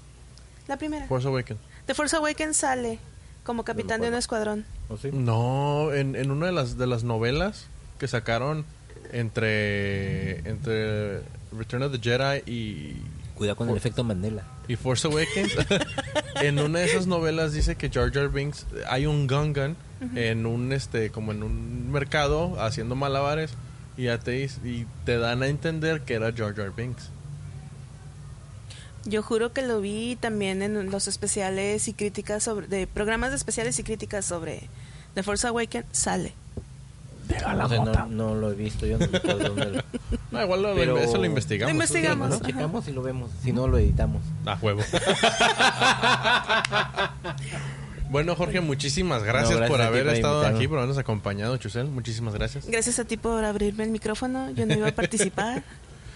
La primera. Force Awakens. The Force Awakens sale como capitán de un escuadrón. ¿O sí? No, en, en una de las, de las novelas que sacaron entre, entre Return of the Jedi y, Cuidado con el efecto Mandela. Y Force Awakens, en una de esas novelas dice que Jar Jar Binks, hay un Gungan en un, este, como en un mercado haciendo malabares y, ya te, y te dan a entender que era Jar Jar Binks. Yo juro que lo vi también en los especiales y críticas sobre... De programas de especiales y críticas sobre The Force Awakens sale. No, sé, no, no lo he visto, yo no recuerdo dónde lo- No, igual lo- Pero- eso lo investigamos. Lo investigamos. Lo checamos y lo vemos, si no lo editamos. A huevo. bueno, Jorge, muchísimas gracias, No, gracias por haber por estado invitarme. aquí, por habernos acompañado, Chusel. Muchísimas gracias. Gracias a ti por abrirme el micrófono. Yo no iba a participar.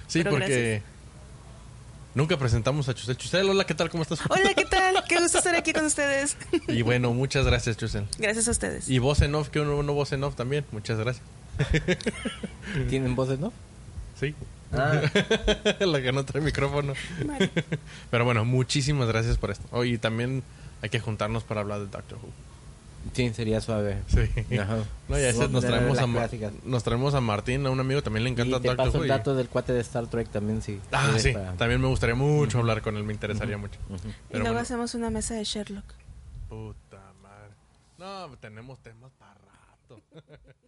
Sí, Pero porque nunca presentamos a Chusel. Chusel, hola, ¿qué tal? ¿Cómo estás? Hola, ¿qué tal? Qué gusto estar aquí con ustedes. Y bueno, muchas gracias, Chusel. Gracias a ustedes. Y voz en off, que uno, uno voz en off también. Muchas gracias. ¿Tienen voces, no? Sí. Ah, La que no trae micrófono. Vale. Pero bueno, muchísimas gracias por esto. Oh, y también hay que juntarnos para hablar de Doctor Who. Sí, sería suave. Sí. Ajá. No, ya nos traemos a, Ma- nos traemos a Martín, a un amigo también le encanta Y te Doctor paso Who. el y- dato del cuate de Star Trek también, sí. Ah, sí. para- También me gustaría mucho hablar con él, me interesaría mucho. y Pero luego bueno. hacemos una mesa de Sherlock. Puta madre. No, tenemos temas para rato.